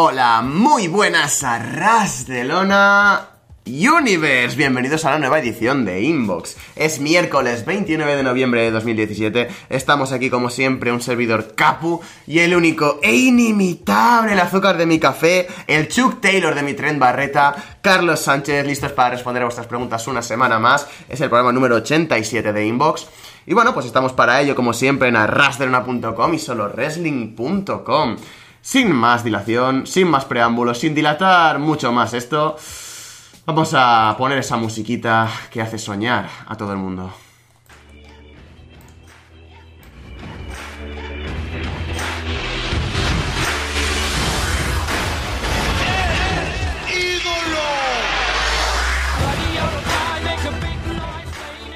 Hola, muy buenas a Ras de Lona Universe. Bienvenidos a la nueva edición de Inbox. Es miércoles 29 de noviembre de 2017. Estamos aquí como siempre, un servidor Capu y el único e inimitable el azúcar de mi café, el Chuck Taylor de mi tren Barreta, Carlos Sánchez, listos para responder a vuestras preguntas una semana más. Es el programa número 87 de Inbox. Y bueno, pues estamos para ello como siempre en arrasdelona.com y solo wrestling.com. Sin más dilación, sin más preámbulos, sin dilatar mucho más esto, vamos a poner esa musiquita que hace soñar a todo el mundo.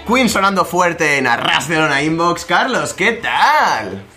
Queen sonando fuerte en Arras de Lona Inbox. Carlos, ¿qué tal?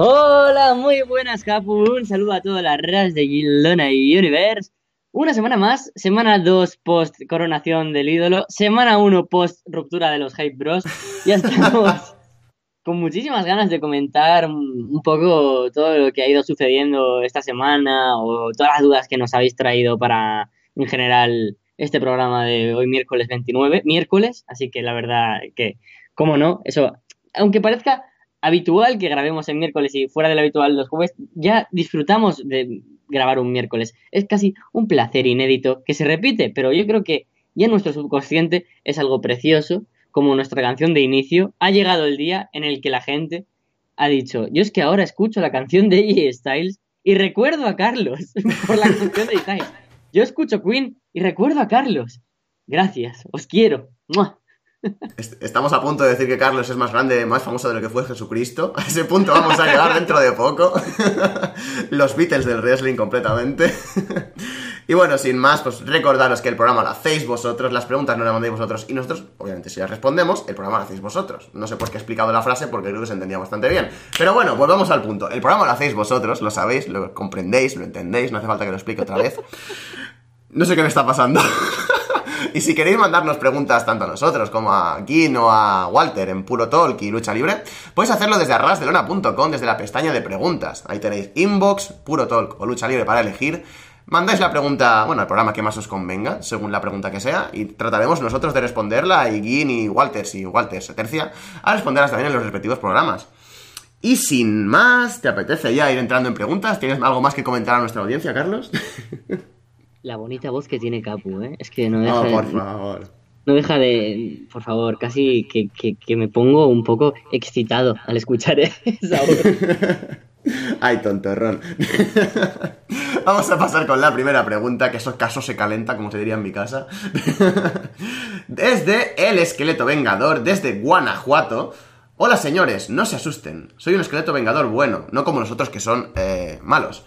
Hola, muy buenas, Capu. Un saludo a todas las ras de Gilona y Universe. Una semana más, semana 2 post coronación del ídolo, semana 1 post ruptura de los Hype Bros. Ya estamos con muchísimas ganas de comentar un poco todo lo que ha ido sucediendo esta semana o todas las dudas que nos habéis traído para, en general, este programa de hoy miércoles 29. Miércoles, así que la verdad que, cómo no, eso, aunque parezca habitual que grabemos el miércoles y fuera del habitual los jueves, ya disfrutamos de grabar un miércoles. Es casi un placer inédito que se repite, pero yo creo que ya nuestro subconsciente es algo precioso, como nuestra canción de inicio. Ha llegado el día en el que la gente ha dicho, yo es que ahora escucho la canción de E. Styles y recuerdo a Carlos por la canción de Styles. Yo escucho Queen y recuerdo a Carlos. Gracias, os quiero. Estamos a punto de decir que Carlos es más grande, más famoso de lo que fue Jesucristo. A ese punto vamos a llegar dentro de poco. Los Beatles del wrestling completamente. Y bueno, sin más, pues recordaros que el programa lo hacéis vosotros, las preguntas no las mandéis vosotros y nosotros, obviamente, si las respondemos, el programa lo hacéis vosotros. No sé por qué he explicado la frase porque creo que se entendía bastante bien. Pero bueno, volvamos al punto. El programa lo hacéis vosotros, lo sabéis, lo comprendéis, lo entendéis, no hace falta que lo explique otra vez. No sé qué me está pasando. Y si queréis mandarnos preguntas tanto a nosotros como a Gin o a Walter en Puro Talk y Lucha Libre, podéis hacerlo desde arrasdelona.com, desde la pestaña de preguntas. Ahí tenéis inbox, Puro Talk o Lucha Libre para elegir. Mandáis la pregunta, bueno, al programa que más os convenga, según la pregunta que sea, y trataremos nosotros de responderla, y Gin y Walter, si Walter se tercia, a responderlas también en los respectivos programas. Y sin más, ¿te apetece ya ir entrando en preguntas? ¿Tienes algo más que comentar a nuestra audiencia, Carlos? La bonita voz que tiene Capu, ¿eh? Es que no deja No, de... por favor. No deja de... Por favor, casi que, que, que me pongo un poco excitado al escuchar esa voz. Ay, tontorrón. Vamos a pasar con la primera pregunta, que esos casos se calenta, como se diría en mi casa. Desde el esqueleto vengador, desde Guanajuato. Hola señores, no se asusten. Soy un esqueleto vengador bueno, no como los otros que son eh, malos.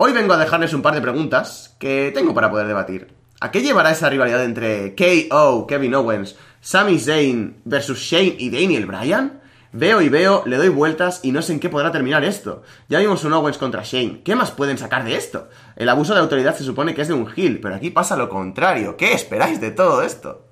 Hoy vengo a dejarles un par de preguntas que tengo para poder debatir. ¿A qué llevará esa rivalidad entre KO, Kevin Owens, Sami Zayn versus Shane y Daniel Bryan? Veo y veo, le doy vueltas y no sé en qué podrá terminar esto. Ya vimos un Owens contra Shane. ¿Qué más pueden sacar de esto? El abuso de autoridad se supone que es de un heel, pero aquí pasa lo contrario. ¿Qué esperáis de todo esto?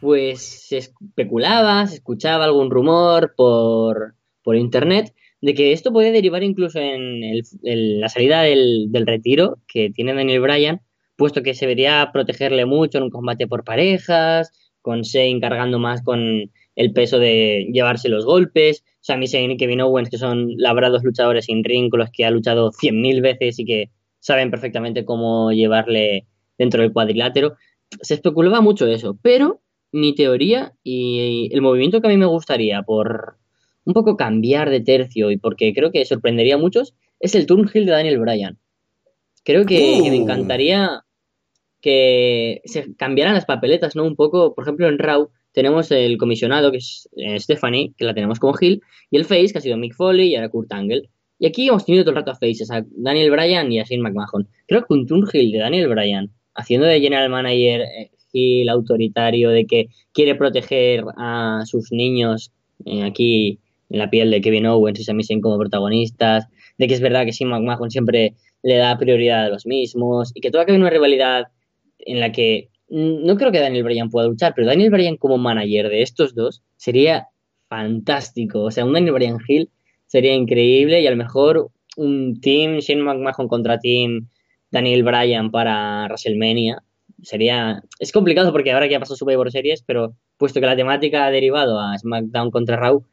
Pues se especulaba, se escuchaba algún rumor por, por internet de que esto puede derivar incluso en el, la salida del, del, retiro que tiene Daniel Bryan, puesto que se vería protegerle mucho en un combate por parejas, con Shane cargando más con el peso de llevarse los golpes, Sami Zayn y Kevin Owens, que son labrados luchadores sin ring, con los que ha luchado 100.000 veces y que saben perfectamente cómo llevarle dentro del cuadrilátero. Se especulaba mucho eso, pero mi teoría y el movimiento que a mí me gustaría por un poco cambiar de tercio y porque creo que sorprendería a muchos es el turn heel de Daniel Bryan. Creo que, uh. que, me encantaría que se cambiaran las papeletas, ¿no? Un poco, por ejemplo, en Raw tenemos el comisionado, que es eh, Stephanie, que la tenemos como heel, y el face, que ha sido Mick Foley y ahora Kurt Angle. Y aquí hemos tenido todo el rato a faces, a Daniel Bryan y a Shane McMahon. Creo que un turn heel de Daniel Bryan, haciendo de general manager eh, heel autoritario, de que quiere proteger a sus niños, eh, aquí en la piel de Kevin Owens y Sami Zayn como protagonistas, de que es verdad que Shane McMahon siempre le da prioridad a los mismos y que toda que una rivalidad en la que no creo que Daniel Bryan pueda luchar, pero Daniel Bryan como manager de estos dos sería fantástico. O sea, un Daniel Bryan Hill sería increíble y a lo mejor un team, Shane McMahon contra team Daniel Bryan para WrestleMania. Sería. Es complicado porque ahora que ha pasado Survivor Series, pero puesto que la temática ha derivado a SmackDown contra Raw,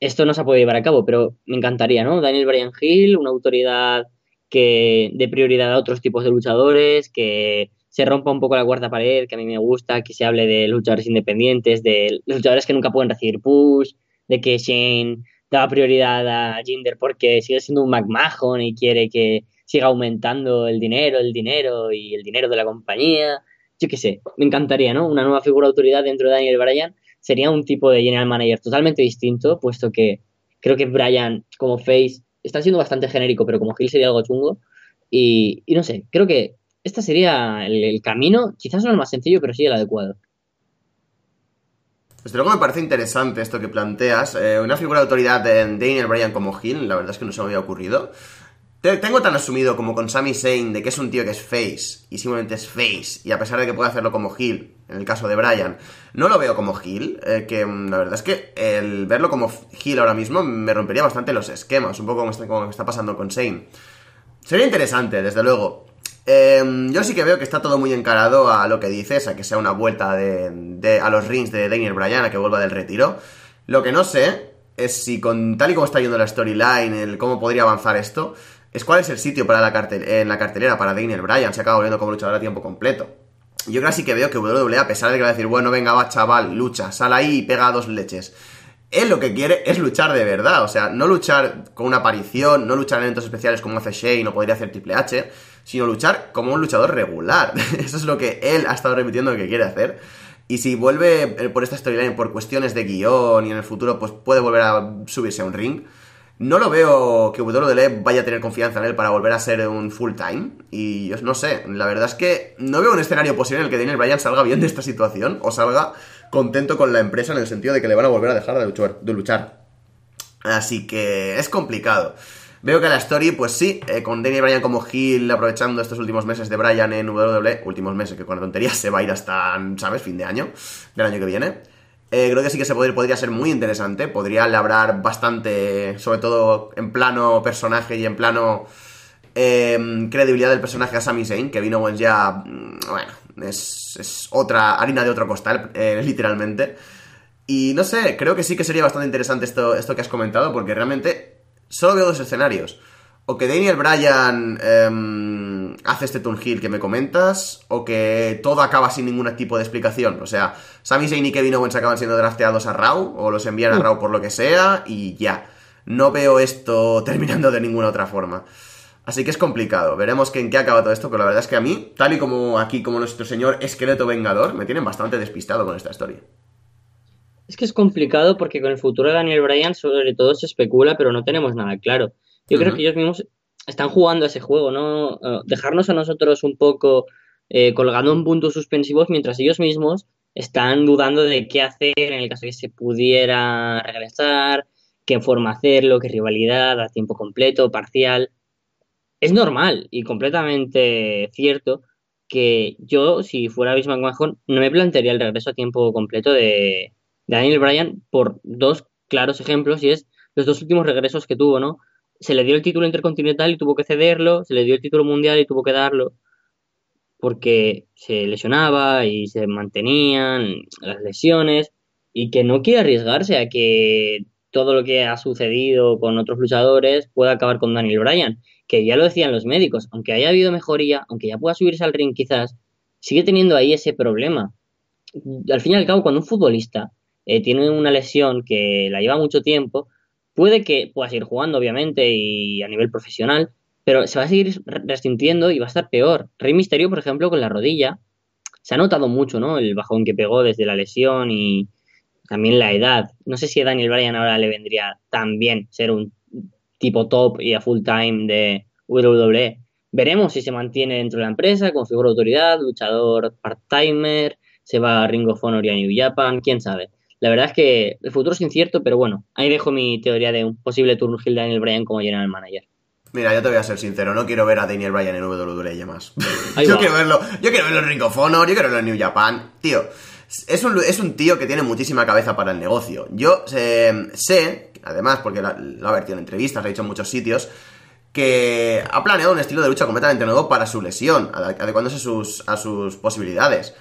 esto no se ha podido llevar a cabo, pero me encantaría, ¿no? Daniel Bryan Hill, una autoridad que dé prioridad a otros tipos de luchadores, que se rompa un poco la cuarta pared, que a mí me gusta, que se hable de luchadores independientes, de luchadores que nunca pueden recibir push, de que Shane da prioridad a Jinder porque sigue siendo un McMahon y quiere que siga aumentando el dinero, el dinero y el dinero de la compañía. Yo qué sé, me encantaría, ¿no? Una nueva figura de autoridad dentro de Daniel Bryan sería un tipo de general manager totalmente distinto, puesto que creo que Bryan como face está siendo bastante genérico, pero como Hill sería algo chungo. Y, no sé, creo que este sería el, camino, quizás no el más sencillo, pero sí el adecuado. Desde luego me parece interesante esto que planteas. Eh, una figura de autoridad de Daniel Bryan como Hill, la verdad es que no se me había ocurrido. Tengo tan asumido como con Sami Zayn de que es un tío que es face y simplemente es face y a pesar de que puede hacerlo como Hill, en el caso de Bryan, no lo veo como Hill, eh, que mm, la verdad es que el verlo como Hill ahora mismo me rompería bastante los esquemas, un poco como está, pasando con Zayn. Sería interesante, desde luego. Em, yo sí que veo que está todo muy encarado a lo que dices, a que sea una vuelta de, a los rings de Daniel Bryan, a que vuelva del retiro. Lo que no sé es si con tal y como está yendo la storyline, el cómo podría avanzar esto, es cuál es el sitio para la en la cartelera para Daniel Bryan, se acaba volviendo como luchador a tiempo completo. Yo creo sí que veo que WWE, a pesar de que va a decir, bueno, venga, va, chaval, lucha, sal ahí y pega dos leches. Él lo que quiere es luchar de verdad, o sea, no luchar con una aparición, no luchar en eventos especiales como hace Shane o podría hacer Triple H, sino luchar como un luchador regular. Eso es lo que él ha estado repitiendo que quiere hacer. Y si vuelve eh, por esta storyline por cuestiones de guion y en el futuro pues puede volver a subirse a un ring, no lo veo que WWE vaya a tener confianza en él para volver a ser un full time. Y yo no sé, la verdad es que no veo un escenario posible en el que Daniel Bryan salga bien de esta situación o salga contento con la empresa en el sentido de que le van a volver a dejar de luchar. Así que es complicado. Veo que la story, pues sí, eh, con Daniel Bryan como Hill aprovechando estos últimos meses de Bryan en WWE, últimos meses que con la tontería se va a ir hasta, ¿sabes?, fin de año, del año que viene. Eh, creo que sí que se podría, ser muy interesante. Podría labrar bastante, sobre todo en plano personaje y en plano eh, credibilidad del personaje a Sami Zayn, que vino ya, mm, bueno, es, otra harina de otro costal, eh, literalmente. Y no sé, creo que sí que sería bastante interesante esto, esto que has comentado, porque realmente solo veo dos escenarios. O que Daniel Bryan em, hace este turn heel que me comentas, o que todo acaba sin ningún tipo de explicación. O sea, Sami Zayn y Kevin Owens acaban siendo drafteados a Raw, o los envían a mm. Raw por lo que sea, y ya. No veo esto terminando de ninguna otra forma. Así que es complicado. Veremos que en qué acaba todo esto, pero la verdad es que a mí, tal y como aquí, como nuestro señor esqueleto vengador, me tienen bastante despistado con esta historia. Es que es complicado porque con el futuro de Daniel Bryan sobre todo se especula, pero no tenemos nada claro. Yo creo que ellos mismos están jugando a ese juego, ¿no? Eh, dejarnos a nosotros un poco eh, colgando en puntos suspensivos mientras ellos mismos están dudando de qué hacer en el caso de que se pudiera regresar, qué forma hacerlo, qué rivalidad, a tiempo completo, parcial. Es normal y completamente cierto que yo, si fuera Vince McMahon, no me plantearía el regreso a tiempo completo de, Daniel Bryan por dos claros ejemplos y es los dos últimos regresos que tuvo, ¿no? Se le dio el título intercontinental y tuvo que cederlo, se le dio el título mundial y tuvo que darlo, porque se lesionaba y se mantenían las lesiones y que no quiere arriesgarse a que todo lo que ha sucedido con otros luchadores pueda acabar con Daniel Bryan, que ya lo decían los médicos, aunque haya habido mejoría, aunque ya pueda subirse al ring quizás, sigue teniendo ahí ese problema. Al fin y al cabo, cuando un futbolista eh, tiene una lesión que la lleva mucho tiempo, Puede que pueda seguir jugando, obviamente, y a nivel profesional, pero se va a seguir resintiendo y va a estar peor. Rey Misterio, por ejemplo, con la rodilla, se ha notado mucho, ¿no? El bajón que pegó desde la lesión y también la edad. No sé si a Daniel Bryan ahora le vendría tan bien ser un tipo top y a full time de WWE. Veremos si se mantiene dentro de la empresa con figura de autoridad, luchador part-timer, se va a Ring of Honor y a New Japan, quién sabe. La verdad es que el futuro es incierto, pero bueno, ahí dejo mi teoría de un posible turno Hill Daniel Bryan como general manager. Mira, yo te voy a ser sincero, no quiero ver a Daniel Bryan en WWE más. yo quiero verlo, yo quiero verlo en Ring of Honor, yo quiero verlo en New Japan. Tío, es un, es un tío que tiene muchísima cabeza para el negocio. Yo eh, sé, además, porque lo ha vertido en entrevistas, lo ha dicho en muchos sitios, que ha planeado un estilo de lucha completamente nuevo para su lesión, adecuándose sus, a sus posibilidades.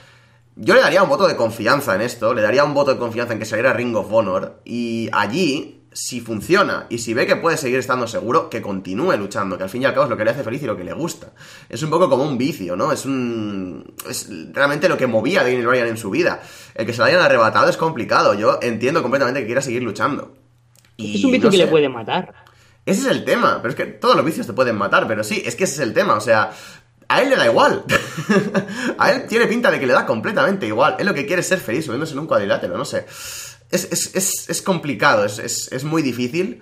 Yo le daría un voto de confianza en esto, le daría un voto de confianza en que saliera Ring of Honor, y allí si funciona y si ve que puede seguir estando seguro, que continúe luchando, que al fin y al cabo es lo que le hace feliz y lo que le gusta. Es un poco como un vicio, ¿no? Es un. Es realmente lo que movía a Daniel Bryan en su vida. El que se lo hayan arrebatado es complicado. Yo entiendo completamente que quiera seguir luchando. Y, es un vicio que le puede matar. Ese es el tema, pero es que todos los vicios te pueden matar, pero sí, es que ese es el tema, o sea, a él le da igual. a él tiene pinta de que le da completamente igual. Él lo que quiere es ser feliz subiéndose en un cuadrilátero, no sé es, complicado, es, muy difícil.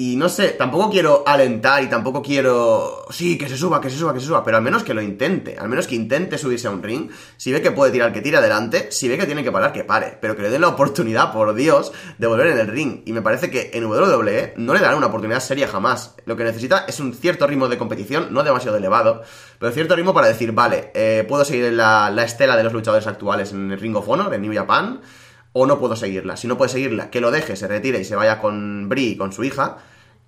Y no sé, tampoco quiero alentar y tampoco quiero. Sí, que se suba, que se suba, que se suba, pero al menos que lo intente. Al menos que intente subirse a un ring. Si ve que puede tirar, que tire adelante. Si ve que tiene que parar, que pare. Pero que le den la oportunidad, por Dios, de volver en el ring. Y me parece que en WWE no le darán una oportunidad seria jamás. Lo que necesita es un cierto ritmo de competición, no demasiado elevado, pero cierto ritmo para decir, vale, eh, puedo seguir la, la estela de los luchadores actuales en el Ring of Honor, en New Japan o no puedo seguirla. Si no puede seguirla, que lo deje, se retire y se vaya con Brie y con su hija.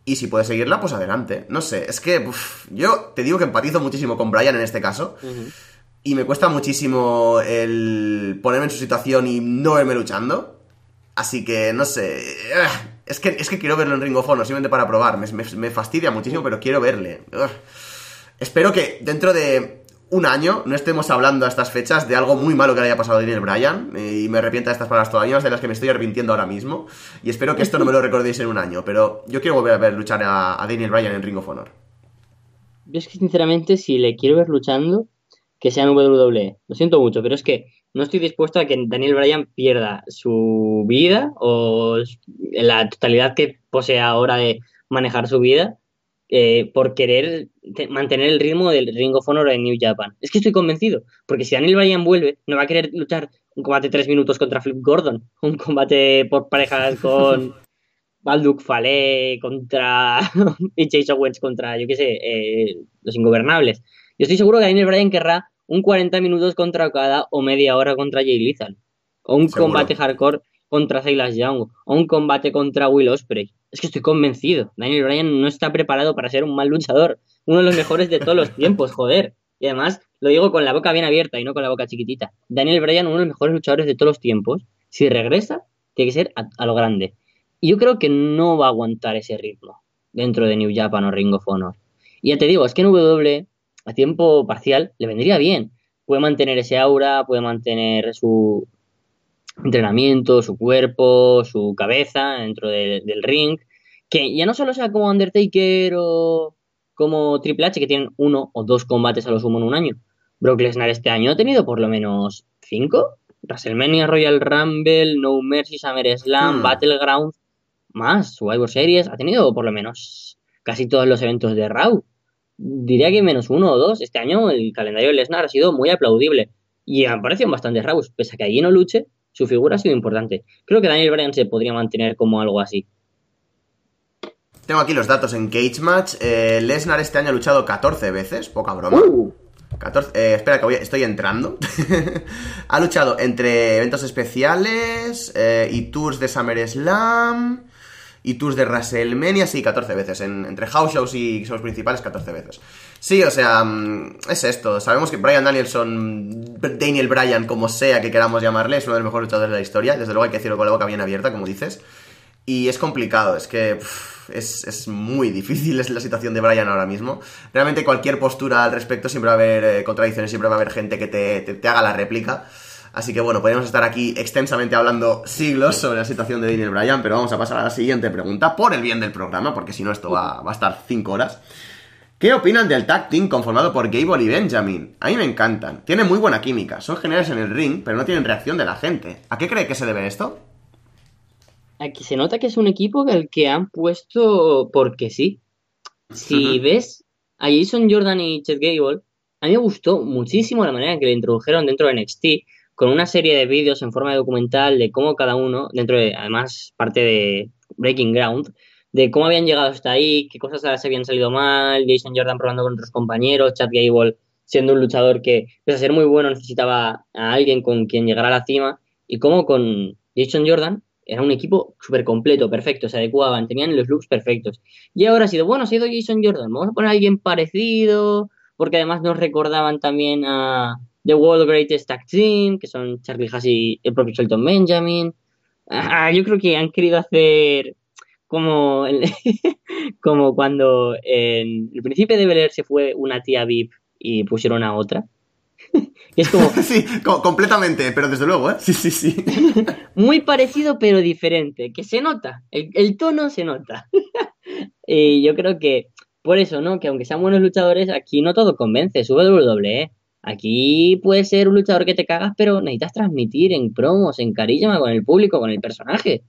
Y si puede seguirla, pues adelante. No sé, es que yo te digo que empatizo muchísimo con Brian en este caso. Y me cuesta muchísimo el ponerme en su situación y no verme luchando. Así que, no sé. Es que, es que quiero verlo en Ring of Honor, simplemente para probar. Me, fastidia muchísimo, pero quiero verle. Espero que dentro de un año no estemos hablando a estas fechas de algo muy malo que le haya pasado a Daniel Bryan eh, y me arrepiento de estas palabras todavía de las que me estoy arrepintiendo ahora mismo y espero que esto no me lo recordéis en un año pero yo quiero volver a ver luchar a, Daniel Bryan en Ring of Honor. Yo es que sinceramente si le quiero ver luchando que sea en WWE lo siento mucho pero es que no estoy dispuesto a que Daniel Bryan pierda su vida o la totalidad que posee ahora de manejar su vida eh, por querer mantener el ritmo del Ring of Honor en New Japan. Es que estoy convencido, porque si Daniel Bryan vuelve, no va a querer luchar un combate de tres minutos contra Flip Gordon, un combate por parejas con Balduk Fale contra y Chase Owens contra, yo qué sé, eh, los ingobernables. Yo estoy seguro que Daniel Bryan querrá un 40 minutos contra cada o media hora contra Jay Lethal. O un combate hardcore contra Silas Young. O un combate contra Will Ospreay es que estoy convencido. Daniel Bryan no está preparado para ser un mal luchador. Uno de los mejores de todos los tiempos, joder. Y además lo digo con la boca bien abierta y no con la boca chiquitita. Daniel Bryan, uno de los mejores luchadores de todos los tiempos. Si regresa, tiene que ser a, lo grande. Y yo creo que no va a aguantar ese ritmo dentro de New Japan o Ring of Honor. Y ya te digo, es que en W a tiempo parcial le vendría bien. Puede mantener ese aura, puede mantener su, entrenamiento, su cuerpo, su cabeza dentro del ring, que ya no solo sea como Undertaker o como Triple H, que tienen uno o dos combates a lo sumo en un año. Brock Lesnar este año ha tenido por lo menos cinco. WrestleMania, Royal Rumble, No Mercy, SummerSlam, hmm. Battleground, más, Survivor Series, ha tenido por lo menos casi todos los eventos de Raw. Diría que menos uno o dos. Este año el calendario de Lesnar ha sido muy aplaudible. Y han parecido bastante Raw, pese a que allí no luche, su figura ha sido importante. Creo que Daniel Bryan se podría mantener como algo así. Tengo aquí los datos en Cage Match. Eh, Lesnar este año ha luchado 14 veces, poca broma. Uh. Eh, espera, que estoy entrando. ha luchado entre eventos especiales eh, y tours de SummerSlam y tours de WrestleMania, sí, 14 veces. entre house shows y shows principales, 14 veces. Sí, o sea, mm, es esto. Sabemos que Brian Danielson, Daniel Bryan, como sea que queramos llamarle, es uno de los mejores luchadores de la historia. Desde luego hay que decirlo con la boca bien abierta, como dices. Y es complicado, es que es, muy difícil es la situación de Brian ahora mismo. Realmente cualquier postura al respecto siempre va a haber eh, contradicciones, siempre va a haber gente que te, te haga la réplica. Así que bueno, podríamos estar aquí extensamente hablando siglos sobre la situación de Daniel Bryan, pero vamos a pasar a la siguiente pregunta, por el bien del programa, porque si no esto va, a estar 5 horas. ¿Qué opinan del tag team conformado por Gable y Benjamin? A mí me encantan, tienen muy buena química, son geniales en el ring, pero no tienen reacción de la gente. ¿A qué cree que se debe esto? Aquí se nota que es un equipo al que han puesto porque sí. Si ves a Jason Jordan y Chet Gable, a mí me gustó muchísimo la manera en que le introdujeron dentro de NXT con una serie de vídeos en forma de documental de cómo cada uno, dentro de, además, parte de Breaking Ground, de cómo habían llegado hasta ahí, qué cosas se habían salido mal, Jason Jordan probando con otros compañeros, Chad Gable siendo un luchador que, pese a ser muy bueno, necesitaba a alguien con quien llegar a la cima, y cómo con Jason Jordan era un equipo súper completo, perfecto, se adecuaban, tenían los looks perfectos. Y ahora ha sido, bueno, ha sido Jason Jordan, vamos a poner a alguien parecido, porque además nos recordaban también a The World Greatest Tag Team, que son Charlie Haas y el propio Shelton Benjamin. Ah, yo creo que han querido hacer como, como cuando en el principio de Bel se fue una tía VIP y pusieron a otra. es como... Sí, completamente, pero desde luego, ¿eh? Sí, sí, sí. Muy parecido pero diferente, que se nota, el, tono se nota. y yo creo que por eso, ¿no? Que aunque sean buenos luchadores, aquí no todo convence, sube WWE. Aquí puede ser un luchador que te cagas, pero necesitas transmitir en promos, en carisma con el público, con el personaje.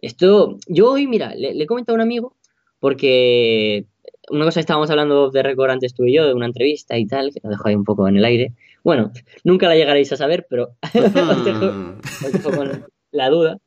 Esto, yo hoy, mira, le, he comentado a un amigo, porque una cosa estábamos hablando de récord antes tú y yo, de una entrevista y tal, que lo dejo ahí un poco en el aire. Bueno, nunca la llegaréis a saber, pero os, dejo, con la duda.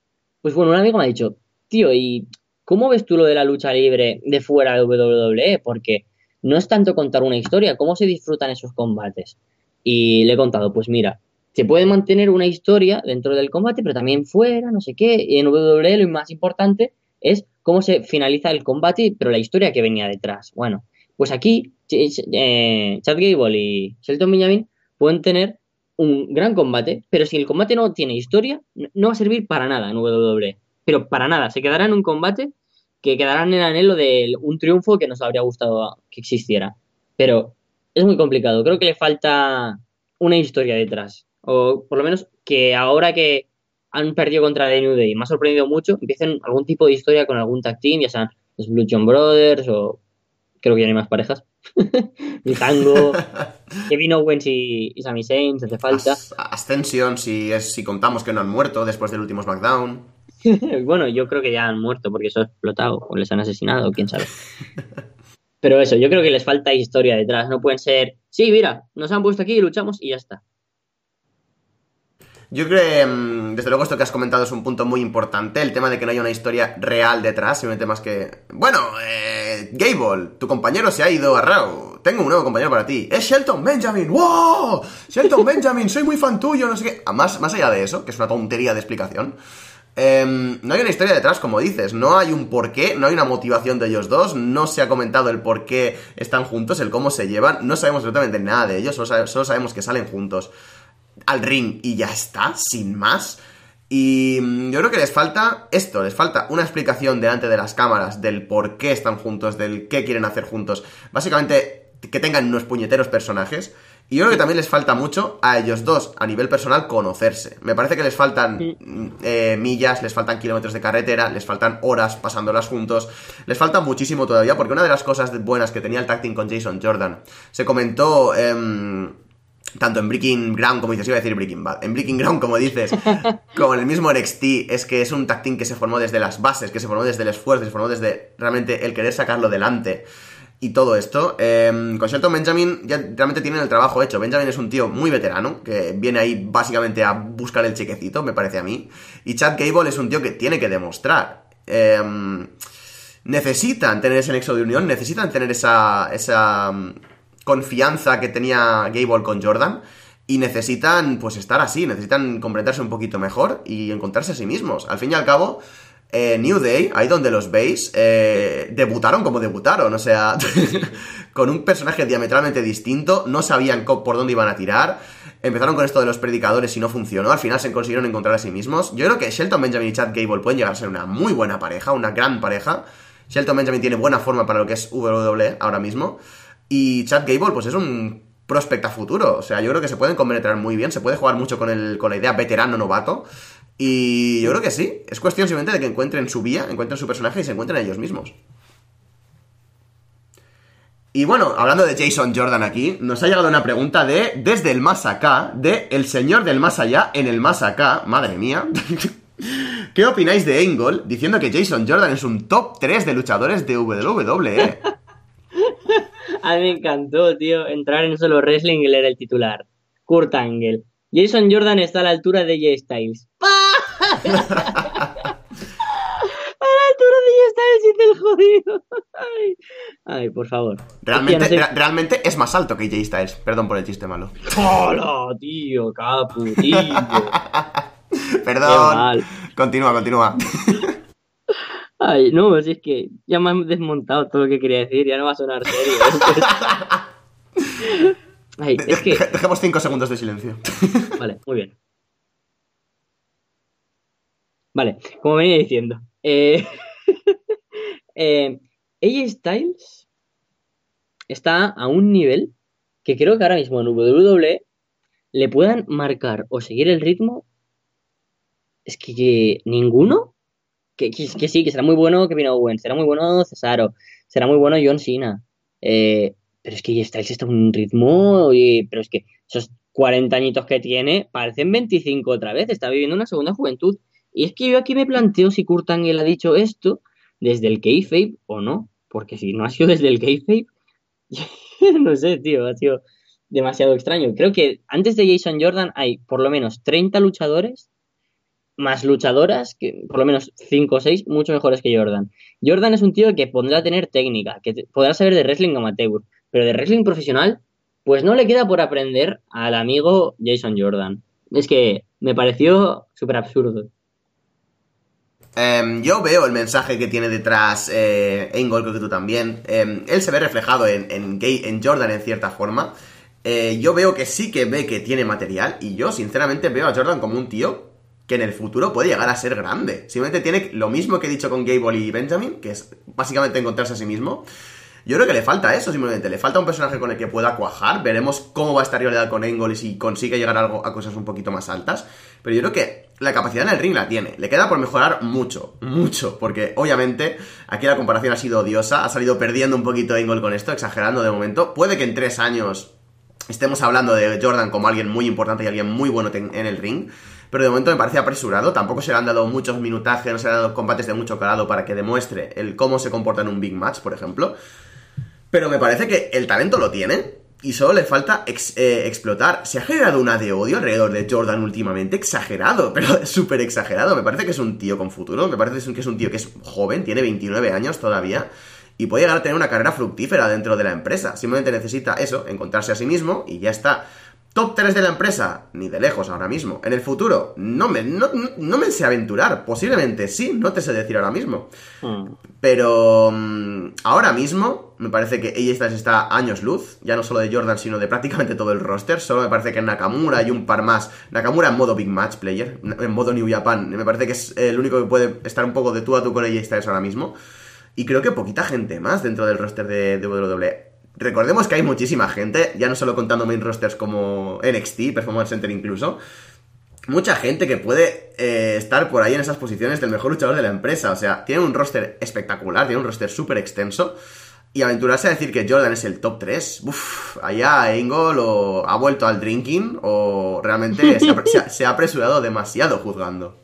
Pues bueno, un amigo me ha dicho, tío, ¿y cómo ves tú lo de la lucha libre de fuera de WWE? Porque no es tanto contar una historia, ¿cómo se disfrutan esos combates? Y le he contado, pues mira, se puede mantener una historia dentro del combate, pero también fuera, no sé qué. Y en WWE lo más importante es cómo se finaliza el combate, pero la historia que venía detrás. Bueno, pues aquí eh, Chad Gable y Shelton Benjamin pueden tener un gran combate, pero si el combate no tiene historia, no va a servir para nada en WWE. Pero para nada, se quedará en un combate que quedará en el anhelo de un triunfo que nos habría gustado que existiera. Pero es muy complicado. Creo que le falta una historia detrás. O por lo menos que ahora que han perdido contra The New Day, me ha sorprendido mucho, empiecen algún tipo de historia con algún tag team, ya sean los Blue John Brothers o creo que ya hay más parejas. el tango, Kevin Owens y, y Sami Zayn, hace falta. Ascension, si, es, si contamos que no han muerto después del último SmackDown. bueno, yo creo que ya han muerto porque eso ha explotado o les han asesinado, quién sabe. Pero eso, yo creo que les falta historia detrás. No pueden ser, sí, mira, nos han puesto aquí y luchamos y ya está. Yo creo que, mm, desde luego, esto que has comentado es un punto muy importante, el tema de que no haya una historia real detrás, simplemente más que... Bueno, eh, Gable, tu compañero se ha ido a Raw, tengo un nuevo compañero para ti, es Shelton Benjamin, ¡wow! Shelton Benjamin, soy muy fan tuyo, no sé qué... Más, más allá de eso, que es una tontería de explicación, em, no hay una historia detrás, como dices, no hay un porqué, no hay una motivación de ellos dos, no se ha comentado el por qué están juntos, el cómo se llevan, no sabemos absolutamente nada de ellos, solo sabemos que salen juntos al ring y ya está, sin más. Y mm, yo creo que les falta esto, les falta una explicación delante de las cámaras del por qué están juntos, del qué quieren hacer juntos. Básicamente, que tengan unos puñeteros personajes. Y yo creo que también les falta mucho a ellos dos, a nivel personal, conocerse. Me parece que les faltan eh, millas, les faltan kilómetros de carretera, les faltan horas pasándolas juntos. Les falta muchísimo todavía, porque una de las cosas buenas que tenía el tacting con Jason Jordan, se comentó... Em, tanto en Breaking Ground, como dices, iba a decir Breaking Bad, en Breaking Ground, como dices, como en el mismo NXT, es que es un tag que se formó desde las bases, que se formó desde el esfuerzo, se formó desde realmente el querer sacarlo delante y todo esto. Eh, con Shelton Benjamin ya realmente tienen el trabajo hecho. Benjamin es un tío muy veterano, que viene ahí básicamente a buscar el chequecito, me parece a mí. Y Chad Gable es un tío que tiene que demostrar. Em, necesitan tener ese nexo de unión, necesitan tener esa, esa confianza que tenía Gable con Jordan y necesitan pues estar así, necesitan comprenderse un poquito mejor y encontrarse a sí mismos. Al fin y al cabo, eh, New Day, ahí donde los veis, eh, debutaron como debutaron, o sea, con un personaje diametralmente distinto, no sabían por dónde iban a tirar, empezaron con esto de los predicadores y no funcionó, al final se consiguieron encontrar a sí mismos. Yo creo que Shelton Benjamin y Chad Gable pueden llegar a ser una muy buena pareja, una gran pareja. Shelton Benjamin tiene buena forma para lo que es WWE ahora mismo. Y Chad Gable, pues es un prospect a futuro. O sea, yo creo que se pueden compenetrar muy bien. Se puede jugar mucho con, el, con la idea veterano-novato. Y yo creo que sí. Es cuestión simplemente de que encuentren su vía, encuentren su personaje y se encuentren ellos mismos. Y bueno, hablando de Jason Jordan aquí, nos ha llegado una pregunta de Desde el más acá, de El señor del más allá en el más acá. Madre mía. ¿Qué opináis de Angle diciendo que Jason Jordan es un top 3 de luchadores de WWE? A mí me encantó, tío, entrar en solo wrestling y leer el titular. Kurt Angle. Jason Jordan está a la altura de Jay Styles. a el jodido. Ay. por favor. Realmente, realmente es más alto que Jay Styles. Perdón por el chiste malo. ¡Hola, tío! Capu, tío. Perdón. Continúa, continúa. Ay, no, si es que ya me han desmontado todo lo que quería decir, ya no va a sonar serio. Ay, es que... Dejemos cinco segundos de silencio. Vale, muy bien. Vale, como venía diciendo. Eh, eh, AJ Styles está a un nivel que creo que ahora mismo en WWE le puedan marcar o seguir el ritmo. Es que, ninguno. Que, que, sí, que será muy bueno Kevin Owens, será muy bueno Cesaro, será muy bueno John Cena. Eh, pero es que AJ Styles está a un ritmo. Y, pero es que esos 40 añitos que tiene parecen 25 otra vez. Está viviendo una segunda juventud. Y es que yo aquí me planteo si Kurt Angle ha dicho esto desde el kayfabe o no. Porque si no ha sido desde el kayfabe, no sé, tío, ha sido demasiado extraño. Creo que antes de Jason Jordan hay por lo menos 30 luchadores más luchadoras, que por lo menos 5 o 6, mucho mejores que Jordan. Jordan es un tío que podrá tener técnica, que podrá saber de wrestling amateur, pero de wrestling profesional, pues no le queda por aprender al amigo Jason Jordan. Es que me pareció súper absurdo. Em, yo veo el mensaje que tiene detrás eh, Engel, creo que tú también. Em, él se ve reflejado en, en, Jordan en cierta forma. Eh, yo veo que sí que ve que tiene material y yo sinceramente veo a Jordan como un tío que en el futuro puede llegar a ser grande. Simplemente tiene lo mismo que he dicho con Gable y Benjamin, que es básicamente encontrarse a sí mismo. Yo creo que le falta eso, simplemente. Le falta un personaje con el que pueda cuajar. Veremos cómo va a estar rivalidad con Engel y si consigue llegar algo, a cosas un poquito más altas. Pero yo creo que la capacidad en el ring la tiene. Le queda por mejorar mucho, mucho. Porque obviamente aquí la comparación ha sido odiosa. Ha salido perdiendo un poquito Engel con esto, exagerando de momento. Puede que en tres años estemos hablando de Jordan como alguien muy importante y alguien muy bueno en el ring pero de momento me parece apresurado. Tampoco se le han dado muchos minutajes, no se le han dado combates de mucho calado para que demuestre el cómo se comporta en un big match, por ejemplo. Pero me parece que el talento lo tiene y solo le falta eh, explotar. Se ha generado una de odio alrededor de Jordan últimamente, exagerado, pero súper exagerado. Me parece que es un tío con futuro, me parece que es un tío que es joven, tiene 29 años todavía. Y puede llegar a tener una carrera fructífera dentro de la empresa. Simplemente necesita eso, encontrarse a sí mismo y ya está. Top 3 de la empresa, ni de lejos ahora mismo. En el futuro, no me, no, me sé aventurar. Posiblemente sí, no te sé decir ahora mismo. Hmm. Pero mm, ahora mismo, me parece que ella está años luz. Ya no solo de Jordan, sino de prácticamente todo el roster. Solo me parece que Nakamura y un par más. Nakamura en modo Big Match Player, en modo New Japan. Me parece que es el único que puede estar un poco de tú a tú con ella Styles ahora mismo. Y creo que poquita gente más dentro del roster de, de WWE. Recordemos que hay muchísima gente, ya no solo contando main rosters como NXT, Performance Center incluso, mucha gente que puede eh, estar por ahí en esas posiciones del mejor luchador de la empresa. O sea, tiene un roster espectacular, tiene un roster súper extenso. Y aventurarse a decir que Jordan es el top 3, uff, allá Engel o ha vuelto al drinking o realmente se ha, apresurado demasiado juzgando.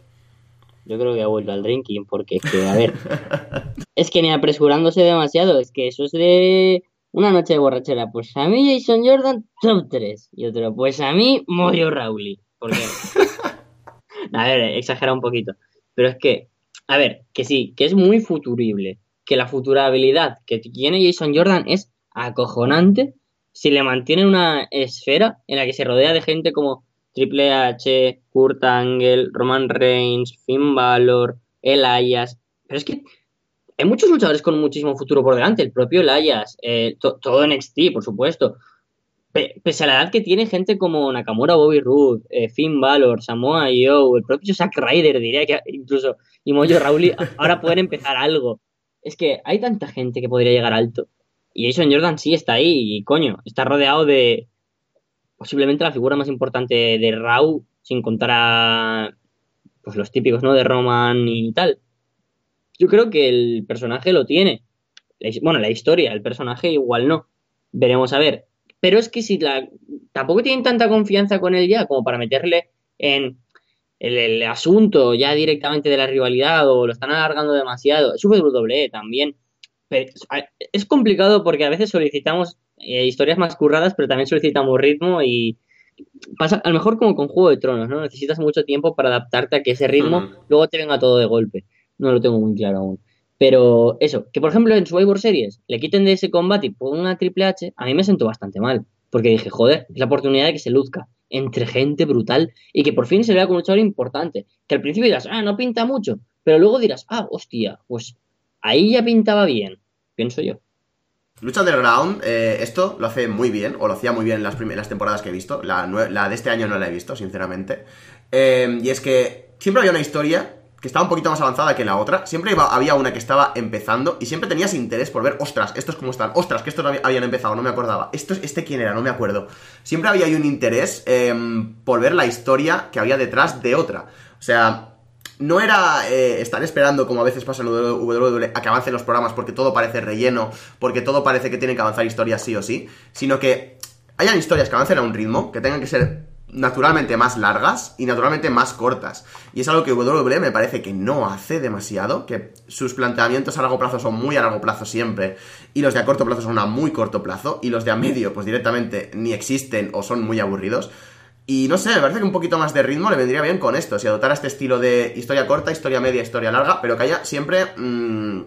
Yo creo que ha vuelto al drinking porque es que, a ver, es que ni apresurándose demasiado, es que eso es de una noche de borrachera, pues a mí Jason Jordan, top 3. Y otro, pues a mí Mojo Rawley. Porque... a ver, exagera un poquito. Pero es que, a ver, que sí, que es muy futurible. Que la futurabilidad que tiene Jason Jordan es acojonante si le mantiene una esfera en la que se rodea de gente como Triple H, Kurt Angle, Roman Reigns, Finn Balor, Elias. Pero es que hay muchos luchadores con muchísimo futuro por delante, el propio Elias, eh, todo NXT, por supuesto. pese a la edad que tiene gente como Nakamura, Bobby Roode, eh, Finn Balor, Samoa Joe, el propio Zack Ryder, diría que incluso, y Mojo Rawley, ahora pueden empezar algo. Es que hay tanta gente que podría llegar alto. Y Jason Jordan sí está ahí, y coño, está rodeado de posiblemente la figura más importante de Raw, sin contar a pues los típicos, ¿no? De Roman y tal yo creo que el personaje lo tiene. Bueno, la historia, el personaje igual no. Veremos a ver. Pero es que si la, tampoco tienen tanta confianza con él ya como para meterle en el, asunto ya directamente de la rivalidad o lo están alargando demasiado. Es WWE también. es complicado porque a veces solicitamos eh, historias más curradas, pero también solicitamos ritmo y pasa a lo mejor como con Juego de Tronos, ¿no? Necesitas mucho tiempo para adaptarte a que ese ritmo luego te venga todo de golpe no lo tengo muy claro aún. Pero eso, que por ejemplo en Survivor Series le quiten de ese combate y pongan a Triple H, a mí me sentó bastante mal. Porque dije, joder, es la oportunidad de que se luzca. entre gente brutal y que por fin se vea como un luchador importante. Que al principio dirás, ah, no pinta mucho, pero luego dirás, ah, hostia, pues ahí ya pintaba bien, pienso yo. Lucha Underground, eh, esto lo hace muy bien, o lo hacía muy bien en las primeras temporadas que he visto. La, de este año no la he visto, sinceramente. Eh, y es que siempre había una historia que estaba un poquito más avanzada que la otra. Siempre había una que estaba empezando y siempre tenías interés por ver, ostras, estos cómo están, ostras, que estos habían empezado, no me acordaba. Esto, ¿Este quién era? No me acuerdo. Siempre había un interés em, por ver la historia que había detrás de otra. O sea, no era eh, estar esperando, como a veces pasa en WWE, a que avancen los programas porque todo parece relleno, porque todo parece que tienen que avanzar historias sí o sí, sino que hayan historias que avancen a un ritmo, que tengan que ser naturalmente más largas y naturalmente más cortas. Y es algo que WWE me parece que no hace demasiado, que sus planteamientos a largo plazo son muy a largo plazo siempre, y los de a corto plazo son a muy corto plazo, y los de a medio pues directamente ni existen o son muy aburridos. Y no sé, me parece que un poquito más de ritmo le vendría bien con esto, si adoptara este estilo de historia corta, historia media, historia larga, pero que haya siempre... Mm,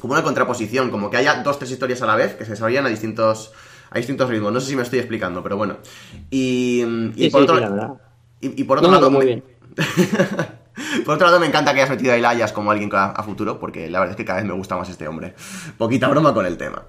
como una contraposición, como que haya dos, tres historias a la vez que se desarrollan a distintos hay distintos ritmos. No sé si me estoy explicando, pero bueno. Y, por otro lado. Y, por otro lado. Muy bien. por otro lado, me encanta que hayas metido a Elias como alguien a, futuro, porque la verdad es que cada vez me gusta más este hombre. Poquita broma con el tema.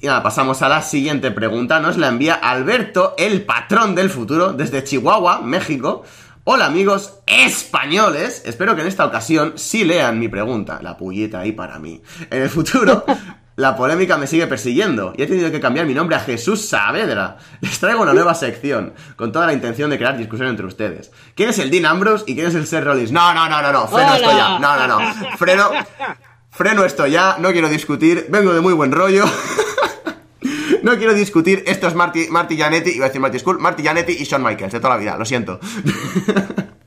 Y nada, pasamos a la siguiente pregunta. Nos la envía Alberto, el patrón del futuro, desde Chihuahua, México. Hola amigos españoles, espero que en esta ocasión sí lean mi pregunta, la pulleta ahí para mí. En el futuro la polémica me sigue persiguiendo y he tenido que cambiar mi nombre a Jesús Saavedra. Les traigo una nueva sección con toda la intención de crear discusión entre ustedes. ¿Quién es el Dean Ambrose y quién es el Seth Rollins? No, no, no, no, no, freno esto ya. No, no, no. Freno, freno esto ya, no quiero discutir, vengo de muy buen rollo. no quiero discutir, esto es Marty, Marty Janetti, iba a decir Marty School, Marty Janetti y Shawn Michaels de toda la vida, lo siento.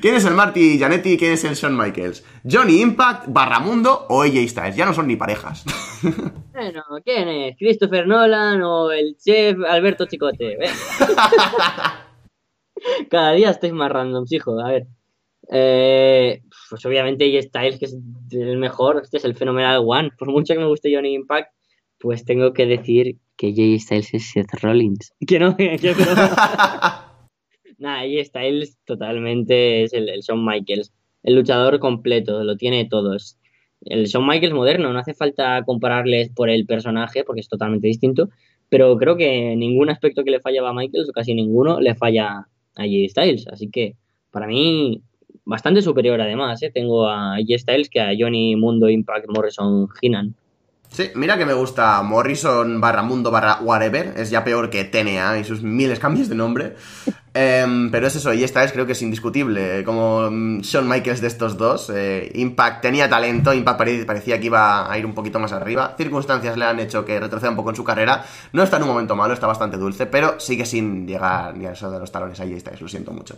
¿Quién es el Marty Janetti quién es el Shawn Michaels? ¿Johnny Impact, Barramundo o AJ Styles? Ya no son ni parejas. Bueno, ¿quién es? ¿Christopher Nolan o el chef Alberto Chicote? Cada día estáis más randoms, hijo. A ver. Eh, pues obviamente AJ Styles, que es el mejor, este es el fenomenal One. Por mucho que me guste Johnny Impact, pues tengo que decir que AJ Styles es Seth Rollins. Que no, que no. Nada, está, él totalmente es el, Shawn Michaels, el luchador completo, lo tiene todo. el Shawn Michaels moderno, no hace falta compararles por el personaje porque es totalmente distinto, pero creo que ningún aspecto que le fallaba a Michaels, o casi ninguno, le falla a J Styles. Así que para mí, bastante superior además. ¿eh? Tengo a J Styles que a Johnny Mundo Impact Morrison Hinan. Sí, mira que me gusta Morrison barra mundo barra whatever, es ya peor que TNA y sus miles cambios de nombre. Em, pero es eso, y esta es creo que es indiscutible, como mm, Shawn Michaels de estos dos. Eh, Impact tenía talento, Impact parecía que iba a ir un poquito más arriba. Circunstancias le han hecho que retroceda un poco en su carrera. No está en un momento malo, está bastante dulce, pero sigue sin llegar ni a eso de los talones. Ahí estáis, lo siento mucho.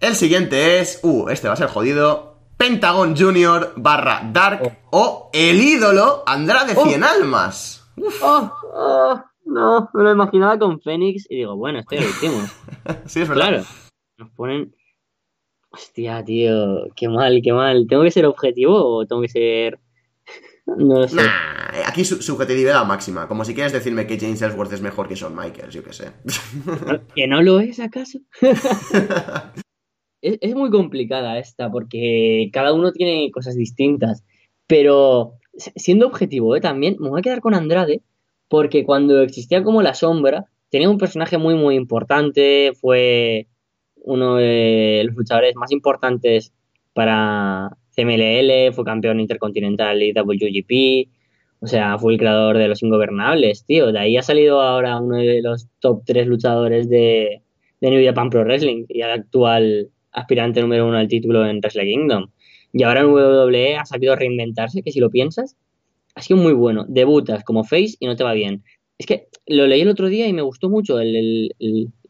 El siguiente es, uh, este va a ser jodido. Pentagon Junior barra Dark oh. o el ídolo Andrade oh. Cien Almas. Oh, oh, no, me lo imaginaba con Fénix y digo, bueno, esto ya lo hicimos. sí, es verdad. Claro, nos ponen... Hostia, tío, qué mal, qué mal. ¿Tengo que ser objetivo o tengo que ser...? No lo sé. aquí su subjetividad máxima. Como si quieres decirme que James Ellsworth es mejor que Shawn Michaels, yo qué sé. ¿Que no lo es, acaso? es, muy complicada esta porque cada uno tiene cosas distintas. Pero siendo objetivo ¿eh? también, me voy a quedar con Andrade porque cuando existía como la sombra, tenía un personaje muy, muy importante. Fue uno de los luchadores más importantes para CMLL, fue campeón intercontinental y WGP. O sea, fue el creador de los ingobernables, tío. De ahí ha salido ahora uno de los top 3 luchadores de, de New Japan Pro Wrestling y el actual aspirante número uno al título en Wrestle Kingdom. Y ahora en WWE ha sabido reinventarse, que si lo piensas, ha sido muy bueno. Debutas como face y no te va bien. Es que lo leí el otro día y me gustó mucho el,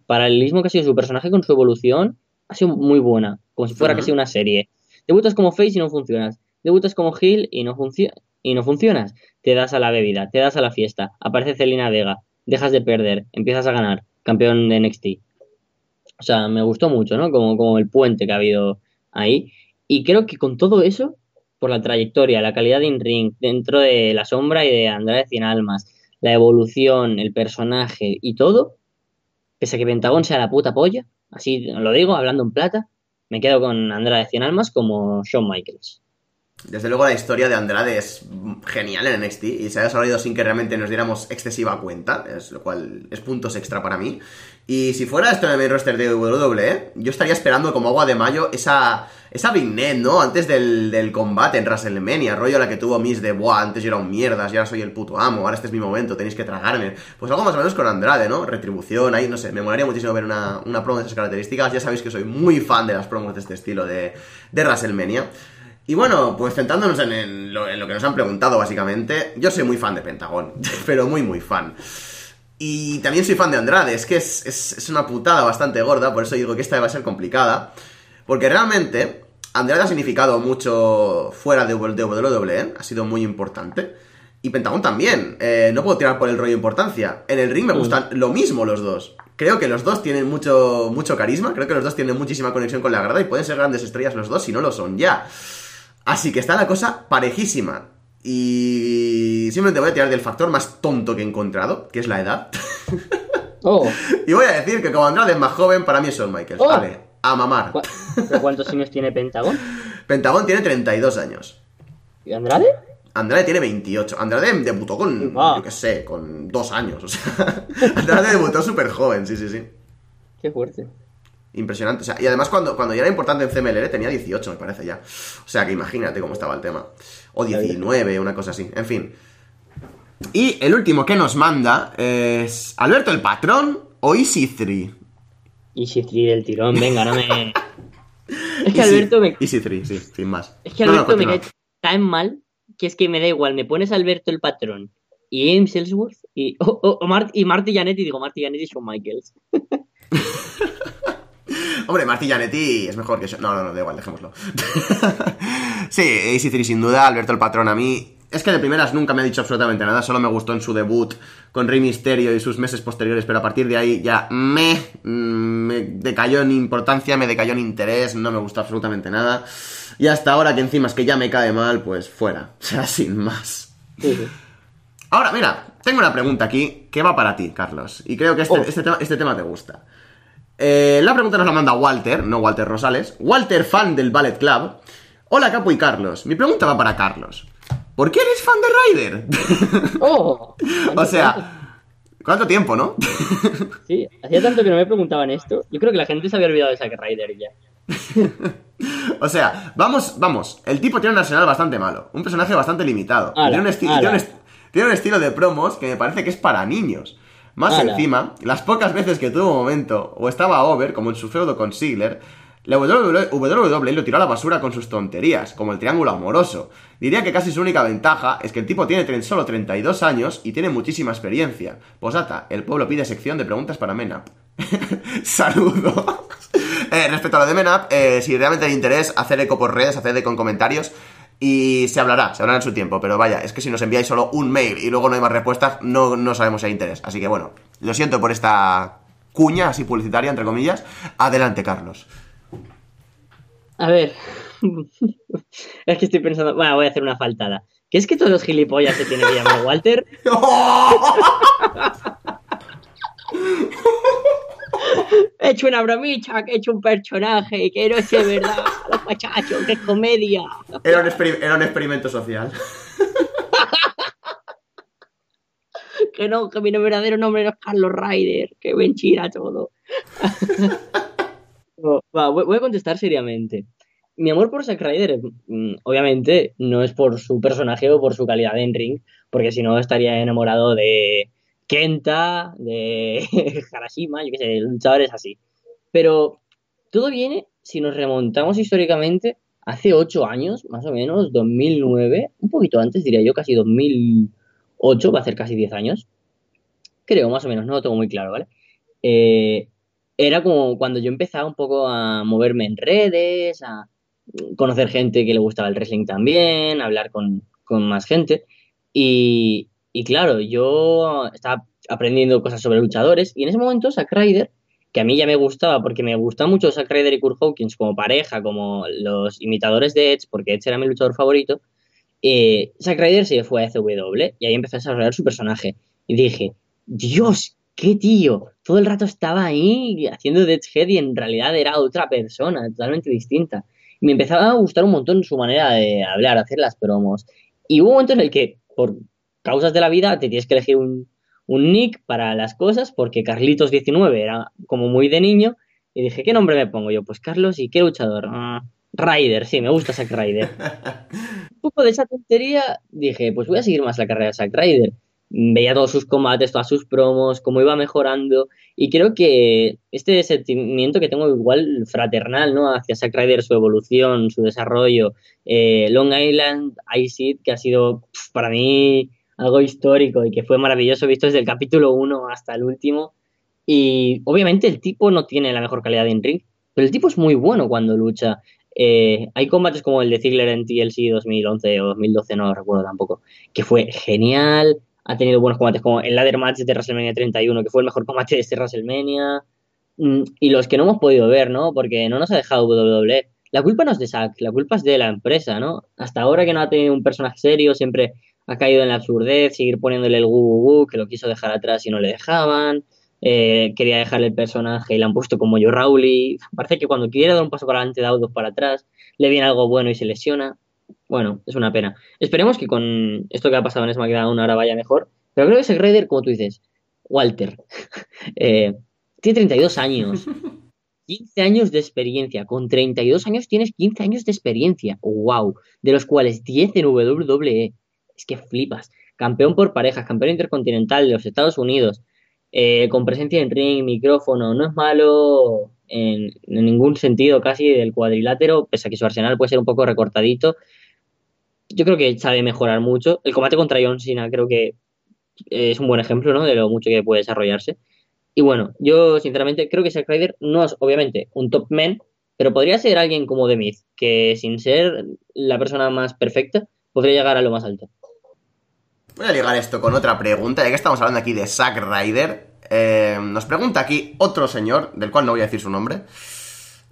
paralelismo que ha sido su personaje con su evolución. Ha sido muy buena, como si fuera casi una serie. Debutas como face y no funcionas. Debutas como heel y no, y no funcionas. Te das a la bebida, te das a la fiesta. Aparece Celina Vega, dejas de perder, empiezas a ganar. Campeón de NXT. O sea, me gustó mucho, ¿no? Como, como el puente que ha habido ahí. Y creo que con todo eso, por la trayectoria, la calidad de in-ring, dentro de la sombra y de Andrade Cien Almas, la evolución, el personaje y todo, pese a que Pentagón sea la puta polla, así lo digo, hablando en plata, me quedo con Andrade Cien Almas como Shawn Michaels. Desde luego la historia de Andrade es genial en NXT y se ha desarrollado sin que realmente nos diéramos excesiva cuenta, es, lo cual es puntos extra para mí. Y si fuera esto en el roster de WWE, yo estaría esperando como agua de mayo esa, esa vignette, ¿no? Antes del, del, combate en WrestleMania, rollo la que tuvo Miss de, buah, antes yo era un mierdas, y ahora soy el puto amo, ahora este es mi momento, tenéis que tragarme. Pues algo más o menos con Andrade, ¿no? Retribución, ahí, no sé, me molaría muchísimo ver una, una promo de esas características. Ya sabéis que soy muy fan de las promos de este estilo de, de WrestleMania. Y bueno, pues centrándonos en, lo, en, lo, que nos han preguntado básicamente, yo soy muy fan de Pentagón, pero muy muy fan. Y también soy fan de Andrade, es que es, es, es, una putada bastante gorda, por eso digo que esta va a ser complicada. Porque realmente Andrade ha significado mucho fuera de WWE, ha sido muy importante. Y Pentagón también, eh, no puedo tirar por el rollo de importancia. En el ring me gustan lo mismo los dos. Creo que los dos tienen mucho, mucho carisma, creo que los dos tienen muchísima conexión con la grada y pueden ser grandes estrellas los dos si no lo son ya. Así que está la cosa parejísima. Y simplemente voy a tirar del factor más tonto que he encontrado, que es la edad. Oh. y voy a decir que como Andrade es más joven, para mí es Shawn Michaels. Oh. Vale, a mamar. ¿Cu ¿Pero cuántos años tiene Pentagón? Pentagón tiene 32 años. ¿Y Andrade? Andrade tiene 28. Andrade debutó con, Ah. yo qué sé, con dos años. O sea, Andrade debutó súper joven, sí, sí, sí. Qué fuerte. Impresionante. O sea, y además cuando, cuando ya era importante en CMLL tenía 18, me parece ya. O sea que imagínate cómo estaba el tema. O 19, una cosa así. En fin. Y el último que nos manda es Alberto el Patrón o Easy 3. Easy 3 del tirón, venga, no me... Es que Alberto me... Easy 3, sí, sin más. Es que No, no, Alberto me cae tan mal que es que me da igual, me pones Alberto el patrón y James Ellsworth y, o- o- o Mart- y Marty Janetti, digo Marty Janetti y Shawn Michaels. Hombre, Marty Janetti es mejor que yo. No, no, no, da igual, dejémoslo. sí, Easy 3 sin duda, Alberto el Patrón a mí. Es que de primeras nunca me ha dicho absolutamente nada, solo me gustó en su debut con Rey Mysterio y sus meses posteriores, pero a partir de ahí ya me, mm, me decayó en importancia, me decayó en interés, no me gustó absolutamente nada. Y hasta ahora que encima es que ya me cae mal, pues fuera. O sea, sin más. Sí. Ahora, mira, tengo una pregunta aquí que va para ti, Carlos. Y creo que este, Oh. este, tema, este tema te gusta. Eh, la pregunta nos la manda Walter, no Walter Rosales. Walter, fan del Ballet Club. Hola, Capo y Carlos. Mi pregunta va para Carlos. ¿Por qué eres fan de Ryder? ¡Oh! o sea, ¿cuánto tiempo, no? Sí, hacía tanto que no me preguntaban esto. Yo creo que la gente se había olvidado de Zack Ryder ya. o sea, vamos, vamos. El tipo tiene un arsenal bastante malo. Un personaje bastante limitado. Ala, tiene, un tiene, tiene estilo de promos que me parece que es para niños. Más Ala. encima, las pocas veces que tuvo momento o estaba over, como en su feudo con Ziggler, la WWE lo tiró a la basura con sus tonterías, como el triángulo amoroso. Diría que casi su única ventaja es que el tipo tiene solo 32 años y tiene muchísima experiencia. Posata, el pueblo pide sección de preguntas para Menap. Saludos. Eh, respecto a lo de Menap, eh, si realmente hay interés, hacer eco por redes, hacer eco en comentarios. Y se hablará, se hablará en su tiempo. Pero vaya, es que si nos enviáis solo un mail y luego no hay más respuestas, no, no sabemos si hay interés. Así que bueno, lo siento por esta cuña así publicitaria, entre comillas. Adelante, Carlos. A ver. es que estoy pensando. Bueno, voy a hacer una faltada. ¿Qué es que todos los gilipollas se tienen que llamar Walter? He hecho una bromicha, que he hecho un personaje, que no es de verdad, los muchachos, que es comedia. Era un, era un experimento social. Que no, que mi verdadero nombre no es Carlos Ryder, que mentira todo. Voy a contestar seriamente. Mi amor por Zack Ryder, mm, obviamente, no es por su personaje o por su calidad en ring, porque si no estaría enamorado de Kenta, de Harashima, yo qué sé, luchadores así. Pero todo viene, si nos remontamos históricamente, hace ocho años, más o menos, 2009, un poquito antes, diría yo, casi 2008, va a ser casi 10 años. Creo, más o menos, no lo tengo muy claro, ¿vale? Eh, era como cuando yo empezaba un poco a moverme en redes, a conocer gente que le gustaba el wrestling también, a hablar con, con más gente. Y, y claro, yo estaba aprendiendo cosas sobre luchadores y en ese momento Zack Ryder, que a mí ya me gustaba porque me gustaba mucho Zack Ryder y Kurt Hawkins como pareja, como los imitadores de Edge, porque Edge era mi luchador favorito, eh, Zack Ryder se fue a CW y ahí empezó a desarrollar su personaje. Y dije, Dios, ¿qué tío? Todo el rato estaba ahí haciendo Deadhead y en realidad era otra persona, totalmente distinta. Y me empezaba a gustar un montón su manera de hablar, hacer las promos. Y hubo un momento en el que, por causas de la vida, te tienes que elegir un, un nick para las cosas, porque Carlitos19 era como muy de niño, y dije, ¿qué nombre me pongo yo? Pues Carlos, ¿y qué luchador? Ah, Ryder, sí, me gusta Zack Ryder. un poco de esa tontería, dije, pues voy a seguir más la carrera de Zack Ryder. Veía todos sus combates, todas sus promos, cómo iba mejorando, y creo que este sentimiento que tengo igual fraternal, ¿no? Hacia Zack Ryder, su evolución, su desarrollo, eh, Long Island Ice que ha sido para mí algo histórico y que fue maravilloso visto desde el capítulo 1 hasta el último. Y obviamente el tipo no tiene la mejor calidad en ring, pero el tipo es muy bueno cuando lucha. Eh, hay combates como el de Ziggler en TLC 2011 o 2012, no recuerdo tampoco, que fue genial. Ha tenido buenos combates como el ladder match de WrestleMania 31, que fue el mejor combate de este WrestleMania. Mm, y los que no hemos podido ver, ¿no? Porque no nos ha dejado WWE. La culpa no es de Zack, la culpa es de la empresa, ¿no? Hasta ahora que no ha tenido un personaje serio, siempre ha caído en la absurdez, seguir poniéndole el gu, que lo quiso dejar atrás y no le dejaban. Eh, quería dejarle el personaje y le han puesto como yo Rowley. Parece que cuando quiere dar un paso para adelante da dos para atrás, le viene algo bueno y se lesiona. Bueno, es una pena. Esperemos que con esto que ha pasado en SmackDown ahora vaya mejor. Pero creo que ese Raider, como tú dices, Walter, eh, tiene 32 años. 15 años de experiencia. Con 32 años tienes 15 años de experiencia. ¡Wow! De los cuales 10 en WWE es que flipas. Campeón por parejas, campeón intercontinental de los Estados Unidos, eh, con presencia en ring, micrófono, no es malo en, ningún sentido casi del cuadrilátero, pese a que su arsenal puede ser un poco recortadito. Yo creo que sabe mejorar mucho. El combate contra John Cena creo que es un buen ejemplo ¿no? de lo mucho que puede desarrollarse. Y bueno, yo sinceramente creo que Zack Ryder no es obviamente un top man, pero podría ser alguien como The Myth, que sin ser la persona más perfecta, podría llegar a lo más alto. Voy a ligar esto con otra pregunta, ya que estamos hablando aquí de Zack Ryder. Eh, nos pregunta aquí otro señor, del cual no voy a decir su nombre.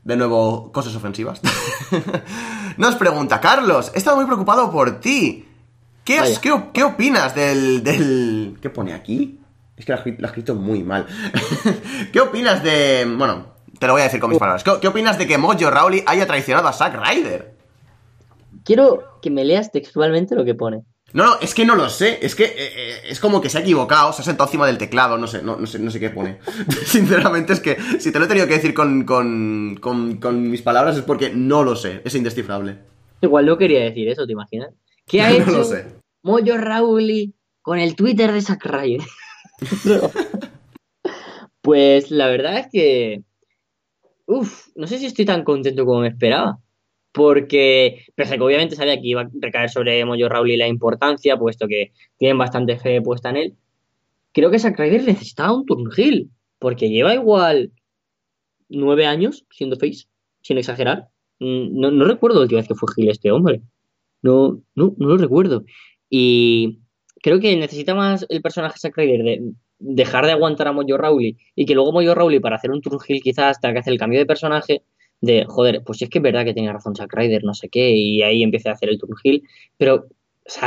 De nuevo, cosas ofensivas. nos pregunta, Carlos, he estado muy preocupado por ti. ¿Qué, qué, opinas del, del... ¿Qué pone aquí? Es que lo ha escrito muy mal. ¿Qué opinas de... Bueno, te lo voy a decir con mis palabras. ¿Qué, opinas de que Mojo Rawley haya traicionado a Zack Ryder? Quiero que me leas textualmente lo que pone. No, no, es que no lo sé. Es que eh, eh, es como que se ha equivocado, se ha sentado encima del teclado, no sé, no, sé, no sé qué pone. Sinceramente es que si te lo he tenido que decir con, con, con, mis palabras es porque no lo sé, es indescifrable. Igual no quería decir eso, ¿te imaginas? ¿Qué ha hecho Moyo Rauli con el Twitter de Zack pues la verdad es que... Uf, no sé si estoy tan contento como me esperaba porque, pese que obviamente sabía que iba a recaer sobre Mojo Rawley la importancia, puesto que tienen bastante fe puesta en él, creo que Zack Ryder necesitaba un Turnhill, porque lleva igual nueve años siendo face, sin exagerar. Mm, no, recuerdo la última vez que fue Gil este hombre. No, no, no lo recuerdo. Y creo que necesita más el personaje Zack Ryder de dejar de aguantar a Mojo Rawley y que luego Mojo Rawley para hacer un Turnhill quizás tenga que hacer el cambio de personaje de, joder, pues es que es verdad que tenía razón Zack Ryder, no sé qué, y ahí empieza a hacer el turn pero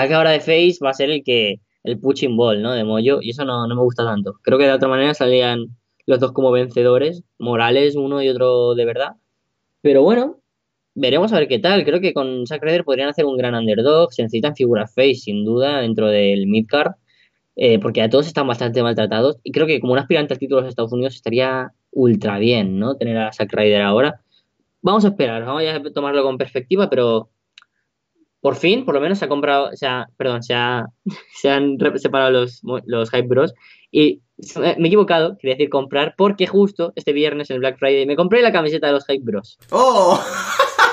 que ahora de Face va a ser el que, el pushing ball, ¿no? De Moyo, y eso no, no me gusta tanto. Creo que de otra manera salían los dos como vencedores, Morales uno y otro de verdad, pero bueno, veremos a ver qué tal. Creo que con Zack Ryder podrían hacer un gran underdog, se necesitan figuras face, sin duda, dentro del midcard. Eh, porque a todos están bastante maltratados y creo que como un aspirante al título de Estados Unidos estaría ultra bien, ¿no? Tener a Zack Ryder ahora vamos a esperar, vamos a tomarlo con perspectiva, pero por fin, por lo menos se ha comprado, se ha, perdón, se, ha, se han separado los, los Hype Bros. Y me he equivocado, quería decir comprar, porque justo este viernes en el Black Friday me compré la camiseta de los Hype Bros. ¡Oh!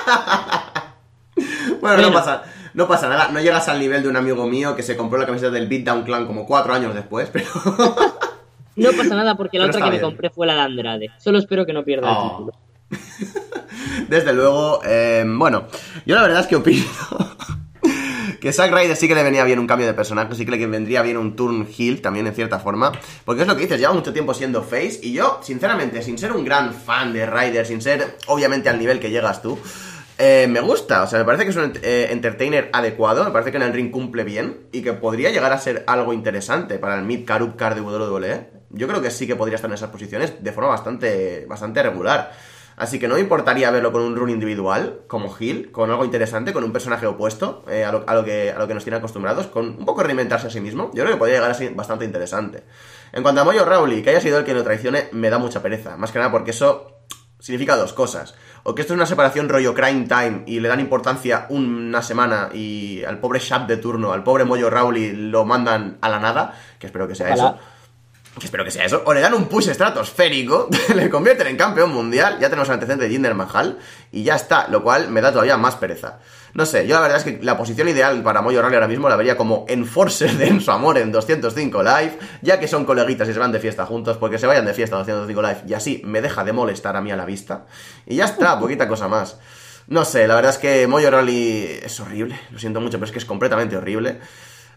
bueno, no pasa, no pasa nada, no llegas al nivel de un amigo mío que se compró la camiseta del Beatdown Clan como cuatro años después, pero... no pasa nada porque la otra que me compré fue la de Andrade. Solo espero que no pierda el oh. título. Desde luego, eh, bueno, yo la verdad es que opino que Zack Ryder sí que le venía bien un cambio de personaje, sí que le vendría bien un turn heel también en cierta forma, porque es lo que dices, lleva mucho tiempo siendo face y yo, sinceramente, sin ser un gran fan de Ryder, sin ser obviamente al nivel que llegas tú, eh, me gusta, o sea, me parece que es un eh, entertainer adecuado, me parece que en el ring cumple bien y que podría llegar a ser algo interesante para el mid car up car de WWE. yo creo que sí que podría estar en esas posiciones de forma bastante, bastante regular. Así que no me importaría verlo con un run individual, como Hill, con algo interesante, con un personaje opuesto eh, a, lo, que, a lo que nos tiene acostumbrados, con un poco reinventarse a sí mismo. Yo creo que podría llegar a ser bastante interesante. En cuanto a Moyo Rowley, que haya sido el que lo traicione, me da mucha pereza. Más que nada porque eso significa dos cosas. O que esto es una separación rollo crime time y le dan importancia una semana y al pobre Shap de turno, al pobre Moyo Rowley lo mandan a la nada, que espero que sea eso espero que sea eso, o le dan un push estratosférico, le convierten en campeón mundial, ya tenemos el antecedente de Jinder Mahal, y ya está, lo cual me da todavía más pereza. No sé, yo la verdad es que la posición ideal para Moyo Rally ahora mismo la vería como enforcer de Enzo Amor en 205 Live, ya que son coleguitas y se van de fiesta juntos, porque se vayan de fiesta a 205 Live y así me deja de molestar a mí a la vista. Y ya está, poquita cosa más. No sé, la verdad es que Moyo Rally es horrible, lo siento mucho, pero es que es completamente horrible.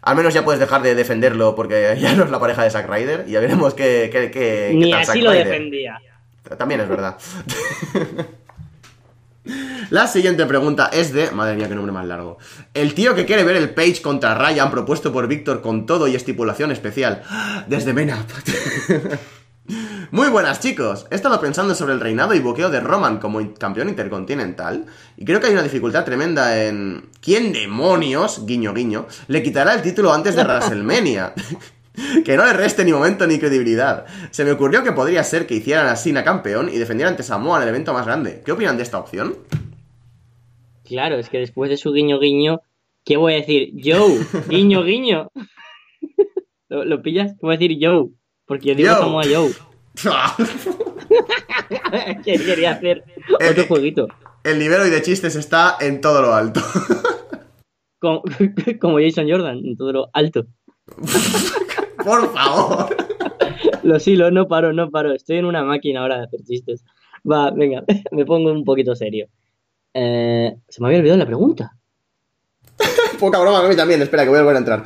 Al menos ya puedes dejar de defenderlo porque ya no es la pareja de Zack Ryder y ya veremos qué, qué, qué, Ni así lo defendía. También es verdad. La siguiente pregunta es de. Madre mía, qué nombre más largo. El tío que quiere ver el Page contra Ryan propuesto por Víctor con todo y estipulación especial. Desde Mena. Muy buenas chicos, he estado pensando sobre el reinado y boqueo de Roman como campeón intercontinental y creo que hay una dificultad tremenda en ¿quién demonios, guiño guiño, le quitará el título antes de WrestleMania? que no le reste ni momento ni credibilidad. Se me ocurrió que podría ser que hicieran a Sina campeón y defendieran ante Samoa el evento más grande. ¿Qué opinan de esta opción? Claro, es que después de su guiño guiño, ¿qué voy a decir? Joe, guiño guiño. ¿Lo, pillas? ¿Qué voy a decir Joe? Porque yo digo Samoa Joe. quería hacer otro jueguito. El nivel hoy de chistes está en todo lo alto. como, Jason Jordan, en todo lo alto. Por favor. Lo silo, no paro, no paro. Estoy en una máquina ahora de hacer chistes. Va, venga, me pongo un poquito serio. Eh, se me había olvidado la pregunta. Poca broma, a mí también. Espera, que voy a volver a entrar.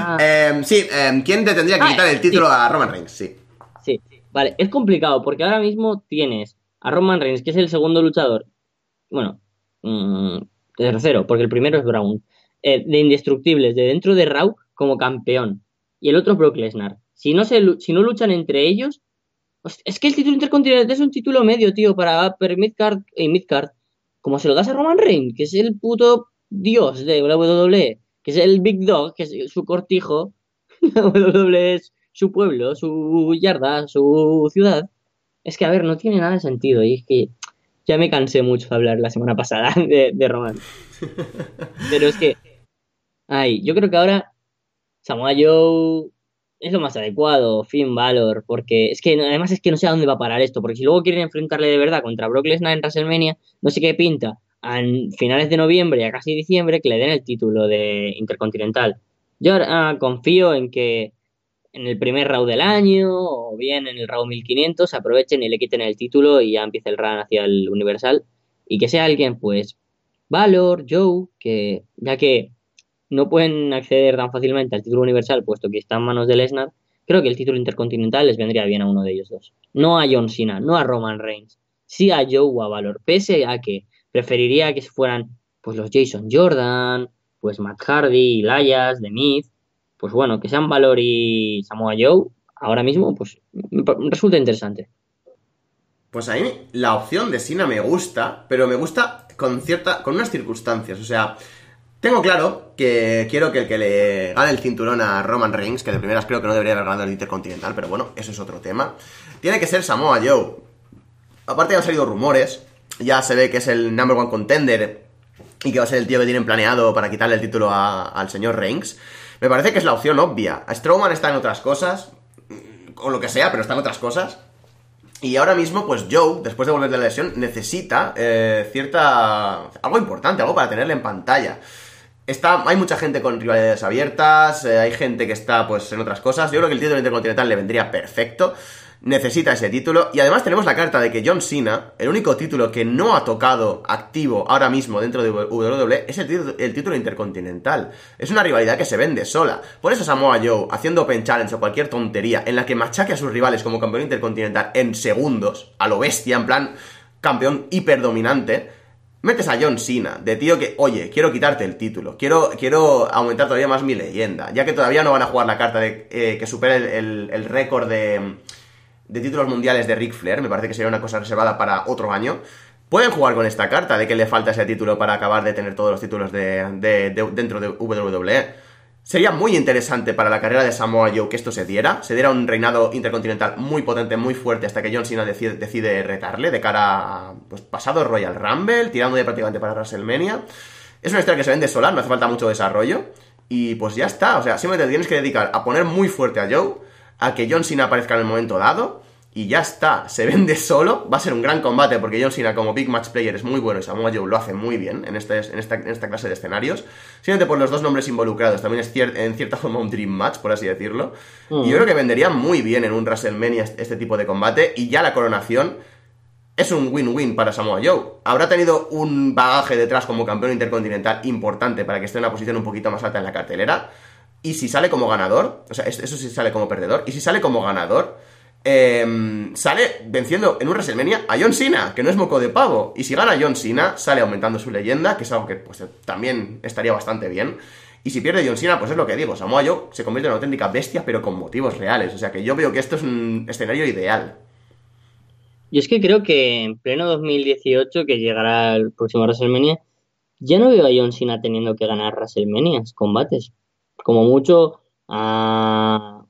Ah. Em, sí, em, ¿quién te tendría que ah, quitar el título a Roman Reigns? Sí. Sí, vale, es complicado porque ahora mismo tienes a Roman Reigns, que es el segundo luchador, bueno, mmm, tercero, porque el primero es Brown, eh, de indestructibles, de dentro de Raw como campeón, y el otro Brock Lesnar. Si no, se, si no luchan entre ellos, es que el título intercontinental es un título medio, tío, para Midcard y Midcard. Como se lo das a Roman Reigns, que es el puto dios de WWE, que es el Big Dog, que es su cortijo, su pueblo, su yarda, su ciudad. Es que, a ver, no tiene nada de sentido. Y es que ya me cansé mucho de hablar la semana pasada de, de Roman. Pero es que, ay, yo creo que ahora Samoa Joe es lo más adecuado, Finn Valor, porque es que además es que no sé a dónde va a parar esto, porque si luego quieren enfrentarle de verdad contra Brock Lesnar en WrestleMania, no sé qué pinta a finales de noviembre, a casi diciembre, que le den el título de Intercontinental. Yo ahora confío en que en el primer round del año o bien en el round 1500 aprovechen y le quiten el título y ya empiece el run hacia el Universal y que sea alguien pues Valor, Joe, que ya que no pueden acceder tan fácilmente al título universal puesto que está en manos de Lesnar, creo que el título intercontinental les vendría bien a uno de ellos dos. No a John Cena, no a Roman Reigns, sí a Joe o a Valor, pese a que preferiría que fueran pues los Jason Jordan, pues Matt Hardy, Elias, The Myth, pues bueno, que sean Valor y Samoa Joe, ahora mismo, pues resulta interesante. Pues a mí la opción de Sina me gusta, pero me gusta con cierta, con unas circunstancias. O sea, tengo claro que quiero que el que le gane el cinturón a Roman Reigns, que de primeras creo que no debería haber ganado el Intercontinental, pero bueno, eso es otro tema. Tiene que ser Samoa Joe. Aparte han salido rumores, ya se ve que es el number one contender y que va a ser el tío que tienen planeado para quitarle el título al señor Reigns. Me parece que es la opción obvia. Strowman está en otras cosas, o lo que sea, pero está en otras cosas. Y ahora mismo, pues Joe, después de volver de la lesión, necesita eh, cierta... algo importante, algo para tenerle en pantalla. Está, hay mucha gente con rivalidades abiertas, eh, hay gente que está pues en otras cosas. Yo creo que el título intercontinental le vendría perfecto necesita ese título. Y además tenemos la carta de que John Cena, el único título que no ha tocado activo ahora mismo dentro de WWE, es el título, intercontinental. Es una rivalidad que se vende sola. Por eso Samoa Joe, haciendo Open Challenge o cualquier tontería en la que machaque a sus rivales como campeón intercontinental en segundos, a lo bestia, en plan campeón hiperdominante, metes a John Cena, de tío que, oye, quiero quitarte el título, quiero, quiero aumentar todavía más mi leyenda, ya que todavía no van a jugar la carta de eh, que supere el, récord de, de títulos mundiales de Ric Flair, me parece que sería una cosa reservada para otro año. Pueden jugar con esta carta de que le falta ese título para acabar de tener todos los títulos de, de, de dentro de WWE. Sería muy interesante para la carrera de Samoa Joe que esto se diera, se diera un reinado intercontinental muy potente, muy fuerte, hasta que John Cena decide, retarle de cara a pues, pasado Royal Rumble, tirando de prácticamente para WrestleMania. Es una historia que se vende sola, no hace falta mucho desarrollo. Y pues ya está, o sea, simplemente tienes que dedicar a poner muy fuerte a Joe, a que John Cena aparezca en el momento dado, y ya está, se vende solo, va a ser un gran combate porque John Cena como Big Match Player es muy bueno y Samoa Joe lo hace muy bien en, este, en, esta, en esta clase de escenarios. Simplemente por los dos nombres involucrados, también es en cierta forma un Dream Match, por así decirlo. Y yo creo que vendería muy bien en un WrestleMania este tipo de combate y ya la coronación es un win-win para Samoa Joe. Habrá tenido un bagaje detrás como campeón intercontinental importante para que esté en una posición un poquito más alta en la cartelera. Y si sale como ganador, o sea, eso sí sale como perdedor, y si sale como ganador Em, sale venciendo en un WrestleMania a John Cena, que no es moco de pavo. Y si gana John Cena, sale aumentando su leyenda, que es algo que pues, también estaría bastante bien. Y si pierde John Cena, pues es lo que digo, Samoa Joe se convierte en una auténtica bestia, pero con motivos reales. O sea que yo veo que esto es un escenario ideal. Y es que creo que en pleno 2018, que llegará el próximo WrestleMania, ya no veo a John Cena teniendo que ganar WrestleMania, combates. Como mucho a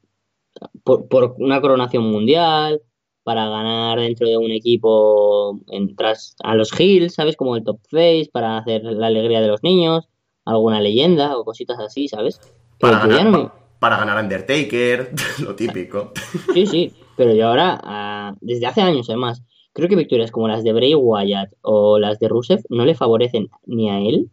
por, una coronación mundial, para ganar dentro de un equipo en, tras a los Hills, ¿sabes? Como el top face, para hacer la alegría de los niños, alguna leyenda o cositas así, ¿sabes? Para ganar, para ganar Undertaker, lo típico. Sí, sí, pero yo ahora, ah, desde hace años además, creo que victorias como las de Bray Wyatt o las de Rusev no le favorecen ni a él,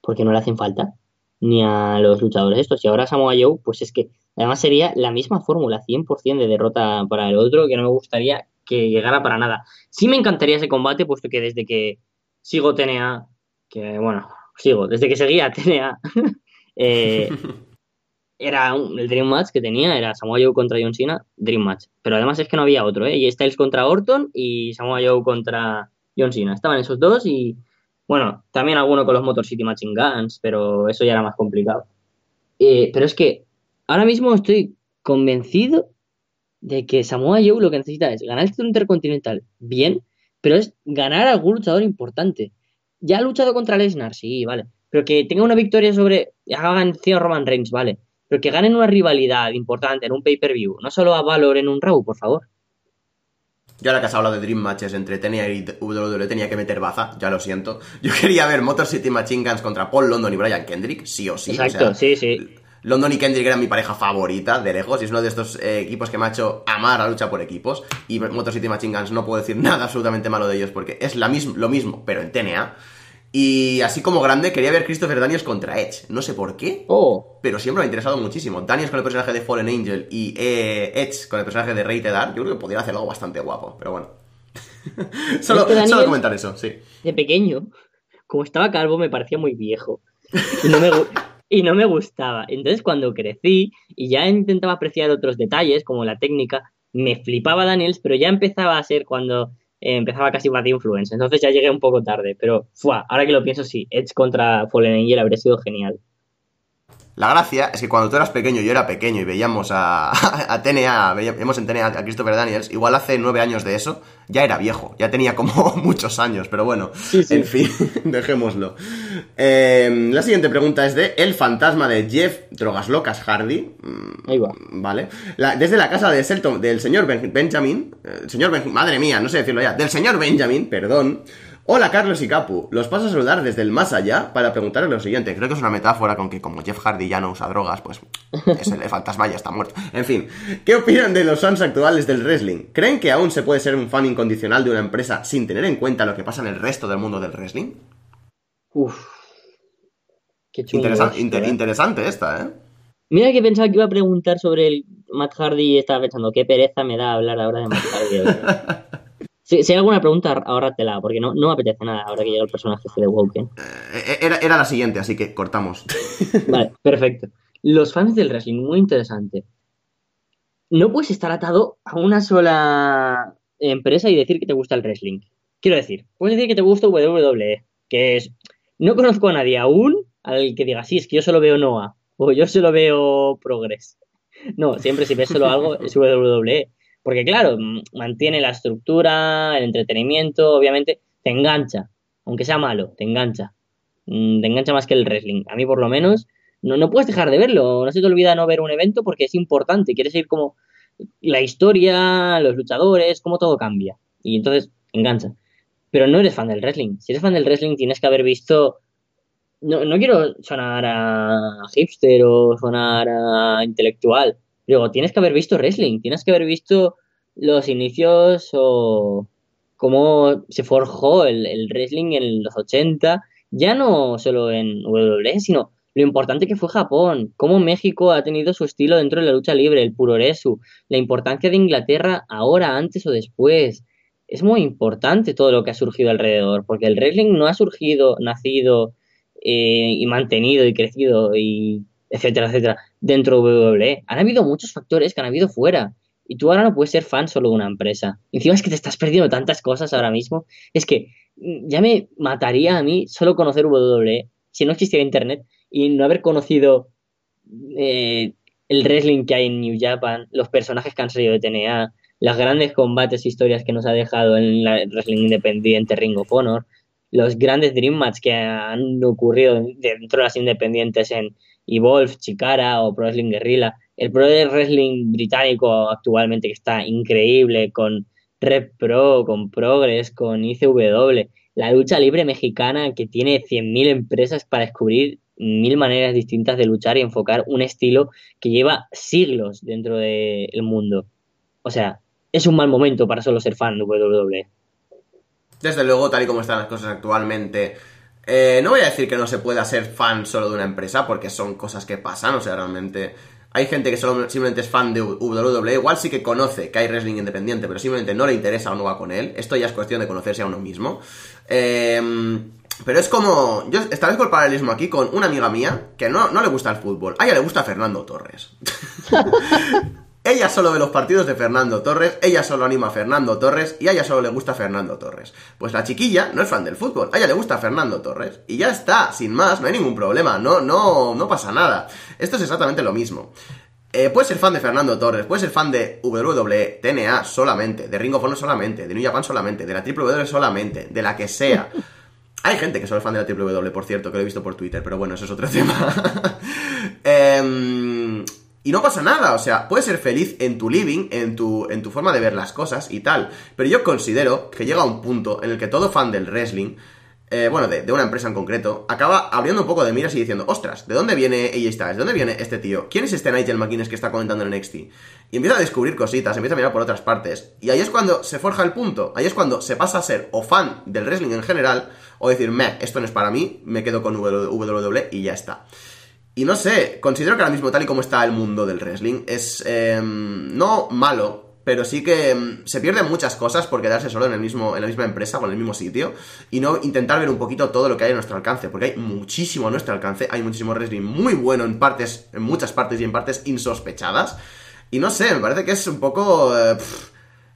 porque no le hacen falta, ni a los luchadores estos. Y ahora Samoa Joe, pues es que además sería la misma fórmula, 100% de derrota para el otro, que no me gustaría que llegara para nada. Sí me encantaría ese combate, puesto que desde que sigo TNA, que bueno, sigo, desde que seguía TNA, eh, era el Dream Match que tenía, era Samoa Joe contra John Cena, Dream Match. Pero además es que no había otro, ¿eh? Y Styles contra Orton y Samoa Joe contra John Cena. Estaban esos dos y bueno, también alguno con los Motor City Machine Guns, pero eso ya era más complicado. Eh, pero es que ahora mismo estoy convencido de que Samoa Joe lo que necesita es ganar el título intercontinental bien, pero es ganar a algún luchador importante. Ya ha luchado contra Lesnar, sí, vale. Pero que tenga una victoria sobre. Hagan a Roman Reigns, vale. Pero que ganen una rivalidad importante en un pay-per-view, no solo a Valor en un Raw, por favor. Yo ahora que has hablado de Dream Matches entre TNA y WWE tenía que meter baza, ya lo siento. Yo quería ver Motor City Machine Guns contra Paul London y Brian Kendrick, sí o sí. Exacto, sí, sí. London y Kendrick eran mi pareja favorita, de lejos, y es uno de estos eh, equipos que me ha hecho amar la lucha por equipos. Y Motor City Machine Guns no puedo decir nada absolutamente malo de ellos porque es la lo mismo, pero en TNA. Y así como grande, quería ver Christopher Daniels contra Edge. No sé por qué, oh. pero siempre me ha interesado muchísimo. Daniels con el personaje de Fallen Angel y eh, Edge con el personaje de Rated R. Yo creo que podría hacer algo bastante guapo, pero bueno. solo, solo comentar eso, sí. De pequeño, como estaba calvo, me parecía muy viejo. Y no me, y no me gustaba. Entonces, cuando crecí y ya intentaba apreciar otros detalles, como la técnica, me flipaba Daniels, pero ya empezaba a ser cuando eh, empezaba casi Bad Influence. Entonces ya llegué un poco tarde, pero ahora que lo pienso, sí, Edge contra Fallen Angel habría sido genial. La gracia es que cuando tú eras pequeño, yo era pequeño y veíamos a, a TNA, veíamos en TNA a Christopher Daniels, igual hace nueve años de eso, ya era viejo, ya tenía como muchos años, pero bueno, en fin, dejémoslo. Em, la siguiente pregunta es de El fantasma de Jeff Drogas Locas Hardy. Mm, Ahí va. Vale. desde la casa de Selton, del señor Benjamin, eh, señor madre mía, no sé decirlo ya, del señor Benjamin, perdón. Hola Carlos y Capu, los paso a saludar desde el más allá para preguntarles lo siguiente. Creo que es una metáfora con que como Jeff Hardy ya no usa drogas, pues es el fantasma ya está muerto. En fin, ¿qué opinan de los fans actuales del wrestling? ¿Creen que aún se puede ser un fan incondicional de una empresa sin tener en cuenta lo que pasa en el resto del mundo del wrestling? Uf. Qué interesante, ¿eh? interesante esta, ¿eh? Mira que pensaba que iba a preguntar sobre el Matt Hardy y estaba pensando, qué pereza me da hablar ahora de Matt Hardy. Si, hay alguna pregunta, ahórratela, porque no, no me apetece nada ahora que llega el personaje este de Woken. Eh, era, era la siguiente, así que cortamos. Vale, perfecto. Los fans del wrestling, muy interesante. No puedes estar atado a una sola empresa y decir que te gusta el wrestling. Quiero decir, puedes decir que te gusta WWE, que es... No conozco a nadie aún al que diga, sí, es que yo solo veo Noah o yo solo veo Progress. No, siempre si ves solo algo es WWE. Porque claro, mantiene la estructura, el entretenimiento, obviamente, te engancha. Aunque sea malo, te engancha. Mm, te engancha más que el wrestling. A mí por lo menos, no, no puedes dejar de verlo. No se te olvida no ver un evento porque es importante. Quieres ir como la historia, los luchadores, cómo todo cambia. Y entonces engancha. Pero no eres fan del wrestling. Si eres fan del wrestling tienes que haber visto... No, no quiero sonar a hipster o sonar a intelectual. Digo, tienes que haber visto wrestling. Tienes que haber visto los inicios o cómo se forjó el, wrestling en los 80. Ya no solo en WWE, sino lo importante que fue Japón, cómo México ha tenido su estilo dentro de la lucha libre, el puroresu, la importancia de Inglaterra ahora, antes o después. Es muy importante todo lo que ha surgido alrededor, porque el wrestling no ha surgido, nacido eh, y mantenido y crecido y etcétera, etcétera, dentro de WWE. Han habido muchos factores que han habido fuera. Y tú ahora no puedes ser fan solo de una empresa. Encima es que te estás perdiendo tantas cosas ahora mismo. Es que mm, ya me mataría a mí solo conocer WWE si no existiera Internet y no haber conocido eh, el wrestling que hay en New Japan, los personajes que han salido de TNA, los grandes combates e historias que nos ha dejado en el wrestling independiente Ring of Honor, los grandes Dream Match que han ocurrido dentro de las independientes en Evolve, Chikara o Pro Wrestling Guerrilla, el Pro Wrestling británico actualmente que está increíble con Red Pro, con Progress, con ICW, la lucha libre mexicana que tiene 100.000 empresas para descubrir mil maneras distintas de luchar y enfocar un estilo que lleva siglos dentro del mundo. O sea, es un mal momento para solo ser fan de WWE. Desde luego, tal y como están las cosas actualmente, eh, no voy a decir que no se pueda ser fan solo de una empresa, porque son cosas que pasan, o sea, realmente hay gente que solo simplemente es fan de WWE, igual sí que conoce que hay wrestling independiente, pero simplemente no le interesa o no va con él. Esto ya es cuestión de conocerse a uno mismo. Eh, pero es como. Yo establezco el paralelismo aquí con una amiga mía que no, no le gusta el fútbol. A ella le gusta Fernando Torres. ella solo ve los partidos de Fernando Torres, ella solo anima a Fernando Torres y a ella solo le gusta Fernando Torres. Pues la chiquilla no es fan del fútbol, a ella le gusta Fernando Torres. Y ya está, sin más, no hay ningún problema, no, no, no pasa nada. Esto es exactamente lo mismo. Eh, puedes ser fan de Fernando Torres, puedes ser fan de WWE, TNA solamente, de Ring of Honor solamente, de New Japan solamente, de la WWE solamente, de la que sea. Hay gente que solo es fan de la WWE, por cierto, que lo he visto por Twitter, pero bueno, eso es otro tema. Em, y no pasa nada, o sea, puedes ser feliz en tu living, en tu, en tu forma de ver las cosas y tal. Pero yo considero que llega un punto en el que todo fan del wrestling, eh, bueno, de, una empresa en concreto, acaba abriendo un poco de miras y diciendo, ostras, ¿de dónde viene AJ Styles? ¿De dónde viene este tío? ¿Quién es este Nigel McGuinness que está comentando en NXT? Y empieza a descubrir cositas, empieza a mirar por otras partes. Y ahí es cuando se forja el punto, ahí es cuando se pasa a ser o fan del wrestling en general, o decir, meh, esto no es para mí, me quedo con WWE y ya está. Y no sé, considero que ahora mismo, tal y como está el mundo del wrestling, es em, no malo, pero sí que em, se pierden muchas cosas por quedarse solo en, el mismo, en la misma empresa o en el mismo sitio y no intentar ver un poquito todo lo que hay a nuestro alcance, porque hay muchísimo a nuestro alcance, hay muchísimo wrestling muy bueno en partes, en muchas partes y en partes insospechadas. Y no sé, me parece que es un poco eh,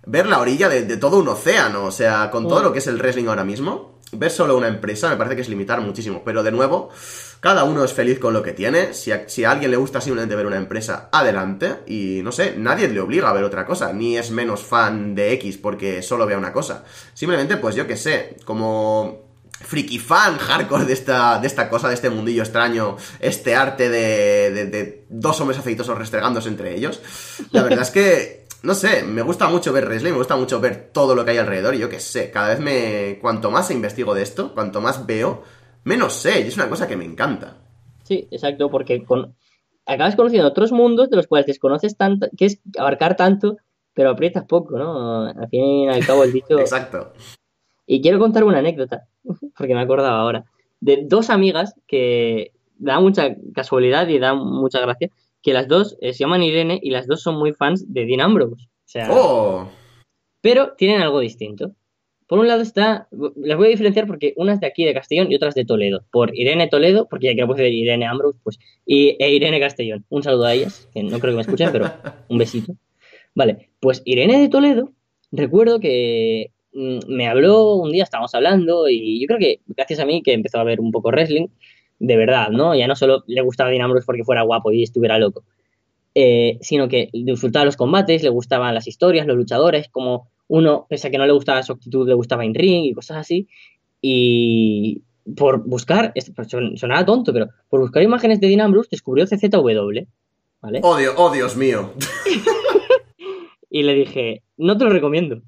ver la orilla de, de, todo un océano, o sea, con todo mm. lo que es el wrestling ahora mismo ver solo una empresa me parece que es limitar muchísimo. Pero de nuevo, cada uno es feliz con lo que tiene. Si a, si a, alguien le gusta simplemente ver una empresa, adelante. Y no sé, nadie le obliga a ver otra cosa. Ni es menos fan de X porque solo vea una cosa. Simplemente, pues yo que sé, como friki fan hardcore de esta, de esta cosa, de este mundillo extraño, este arte de, de dos hombres aceitosos restregándose entre ellos. La verdad es que no sé, me gusta mucho ver wrestling, me gusta mucho ver todo lo que hay alrededor y yo qué sé, cada vez me... Cuanto más investigo de esto, cuanto más veo, menos sé, y es una cosa que me encanta. Sí, exacto, porque con... acabas conociendo otros mundos de los cuales desconoces tanto, que es abarcar tanto, pero aprietas poco, ¿no? Al fin y al cabo el dicho... exacto. Y quiero contar una anécdota, porque me acordaba ahora, de dos amigas que da mucha casualidad y da mucha gracia, que las dos eh, se llaman Irene y las dos son muy fans de Dean Ambrose. O sea, oh. Pero tienen algo distinto. Por un lado está, las voy a diferenciar porque una es de aquí de Castellón y otra es de Toledo. Por Irene Toledo, porque ya que puedo decir Irene Ambrose, pues, y e Irene Castellón. Un saludo a ellas, que no creo que me escuchen, pero un besito. Vale, pues Irene de Toledo, recuerdo que mm, me habló un día, estábamos hablando, y yo creo que gracias a mí que empezó a ver un poco wrestling, de verdad, ¿no? Ya no solo le gustaba Dean Ambrose porque fuera guapo y estuviera loco, eh, sino que disfrutaba los combates, le gustaban las historias, los luchadores, como uno, pese a que no le gustaba su actitud, le gustaba en ring y cosas así, y por buscar, pues, sonaba tonto, pero por buscar imágenes de Dean Ambrose descubrió CZW, ¿vale? Odio, oh Dios mío. y le dije, no te lo recomiendo,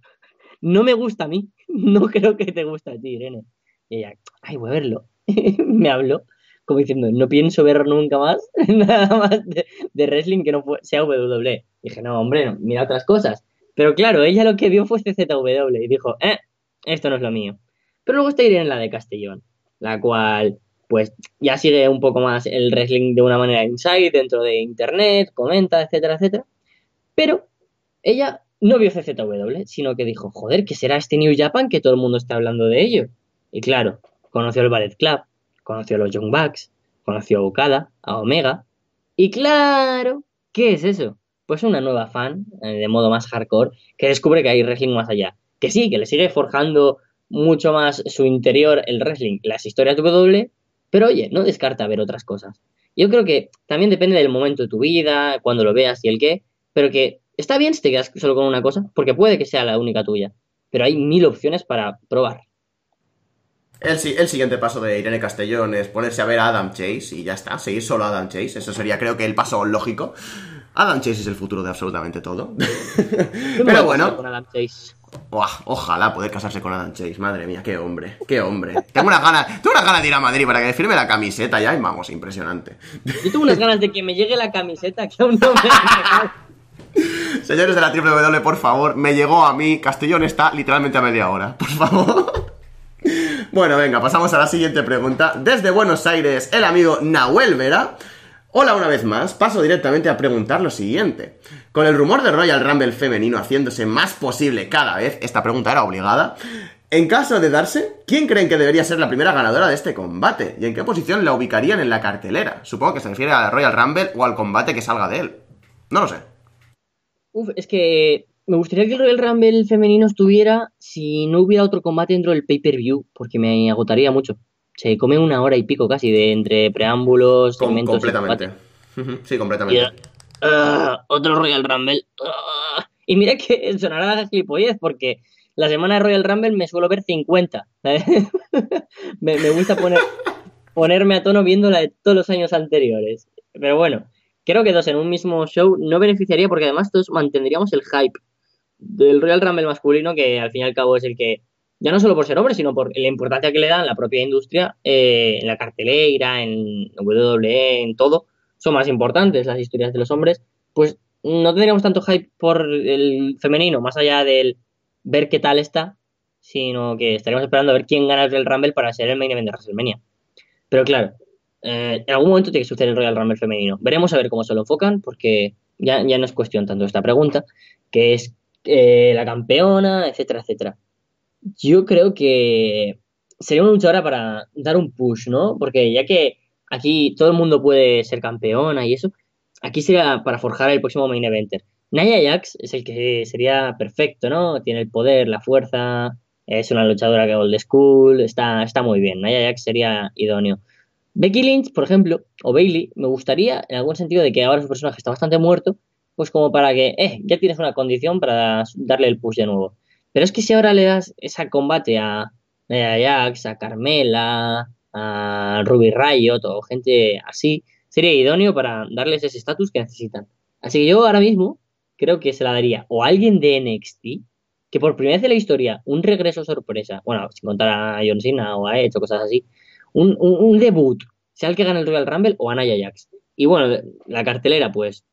no me gusta a mí, no creo que te guste a ti, Irene. Y ella, ay, voy a verlo. me habló como diciendo, no pienso ver nunca más nada más de, wrestling que no sea WWE. Dije, no, hombre, mira otras cosas. Pero claro, ella lo que vio fue CZW y dijo, eh, esto no es lo mío. Pero luego está en la de Castellón, la cual, pues, ya sigue un poco más el wrestling de una manera inside dentro de internet, comenta, etcétera, etcétera. Pero ella no vio CZW, sino que dijo, joder, ¿qué será este New Japan que todo el mundo está hablando de ello? Y claro, conoció el Ballet Club, conoció a los Young Bucks, conoció a Okada, a Omega. Y claro, ¿qué es eso? Pues una nueva fan, eh, de modo más hardcore, que descubre que hay wrestling más allá. Que sí, que le sigue forjando mucho más su interior el wrestling, las historias de W, pero oye, no descarta ver otras cosas. Yo creo que también depende del momento de tu vida, cuando lo veas y el qué, pero que está bien si te quedas solo con una cosa, porque puede que sea la única tuya, pero hay mil opciones para probar. El, el, siguiente paso de Irene Castellón es ponerse a ver a Adam Chase y ya está, seguir solo a Adam Chase. Eso sería, creo que, el paso lógico. Adam Chase es el futuro de absolutamente todo. Pero bueno. ojalá poder casarse con Adam Chase. Madre mía, qué hombre, qué hombre. Tengo unas ganas, tengo unas ganas de ir a Madrid para que me firme la camiseta ya y vamos, impresionante. Yo tengo unas ganas de que me llegue la camiseta que aún no me Señores de la WWE, por favor, me llegó a mí. Castellón está literalmente a media hora. Por favor. Bueno, venga, pasamos a la siguiente pregunta. Desde Buenos Aires, el amigo Nahuel Vera. Hola una vez más, paso directamente a preguntar lo siguiente. Con el rumor de Royal Rumble femenino haciéndose más posible cada vez, esta pregunta era obligada. En caso de darse, ¿quién creen que debería ser la primera ganadora de este combate? ¿Y en qué posición la ubicarían en la cartelera? Supongo que se refiere a Royal Rumble o al combate que salga de él. No lo sé. Uf, es que me gustaría que el Royal Rumble femenino estuviera si no hubiera otro combate dentro del pay-per-view, porque me agotaría mucho. Se come una hora y pico casi de entre preámbulos, segmentos. completamente. sí, completamente. Ah, otro Royal Rumble. Ah, y mira que sonará la gilipollez, porque la semana de Royal Rumble me suelo ver 50. me, me, gusta poner, ponerme a tono viendo la de todos los años anteriores. Pero bueno, creo que dos en un mismo show no beneficiaría porque además todos mantendríamos el hype del Royal Rumble masculino, que al fin y al cabo es el que, ya no solo por ser hombre, sino por la importancia que le dan la propia industria, eh, en la cartelera, en WWE, en todo, son más importantes las historias de los hombres, pues no tendríamos tanto hype por el femenino, más allá del ver qué tal está, sino que estaríamos esperando a ver quién gana el Royal Rumble para ser el main event de WrestleMania. Pero claro, eh, en algún momento tiene que suceder el Royal Rumble femenino. Veremos a ver cómo se lo enfocan, porque ya, ya no es cuestión tanto esta pregunta, que es eh, la campeona, etcétera, etcétera. Yo creo que sería una luchadora para dar un push, ¿no? Porque ya que aquí todo el mundo puede ser campeona y eso, aquí sería para forjar el próximo main eventer. Nia Jax es el que sería perfecto, ¿no? Tiene el poder, la fuerza, es una luchadora que old school, está, está muy bien. Nia Jax sería idóneo. Becky Lynch, por ejemplo, o Bailey, me gustaría en algún sentido de que ahora su personaje está bastante muerto, pues como para que, eh, ya tienes una condición para darle el push de nuevo. Pero es que si ahora le das ese combate a, a Ajax, a Carmela, a Ruby Riot o gente así, sería idóneo para darles ese estatus que necesitan. Así que yo ahora mismo creo que se la daría o a alguien de NXT, que por primera vez en la historia, un regreso sorpresa, bueno, sin contar a John Cena o a Edge o cosas así, un, un, debut, sea el que gane el Royal Rumble o a Nia Jax. Y bueno, la cartelera, pues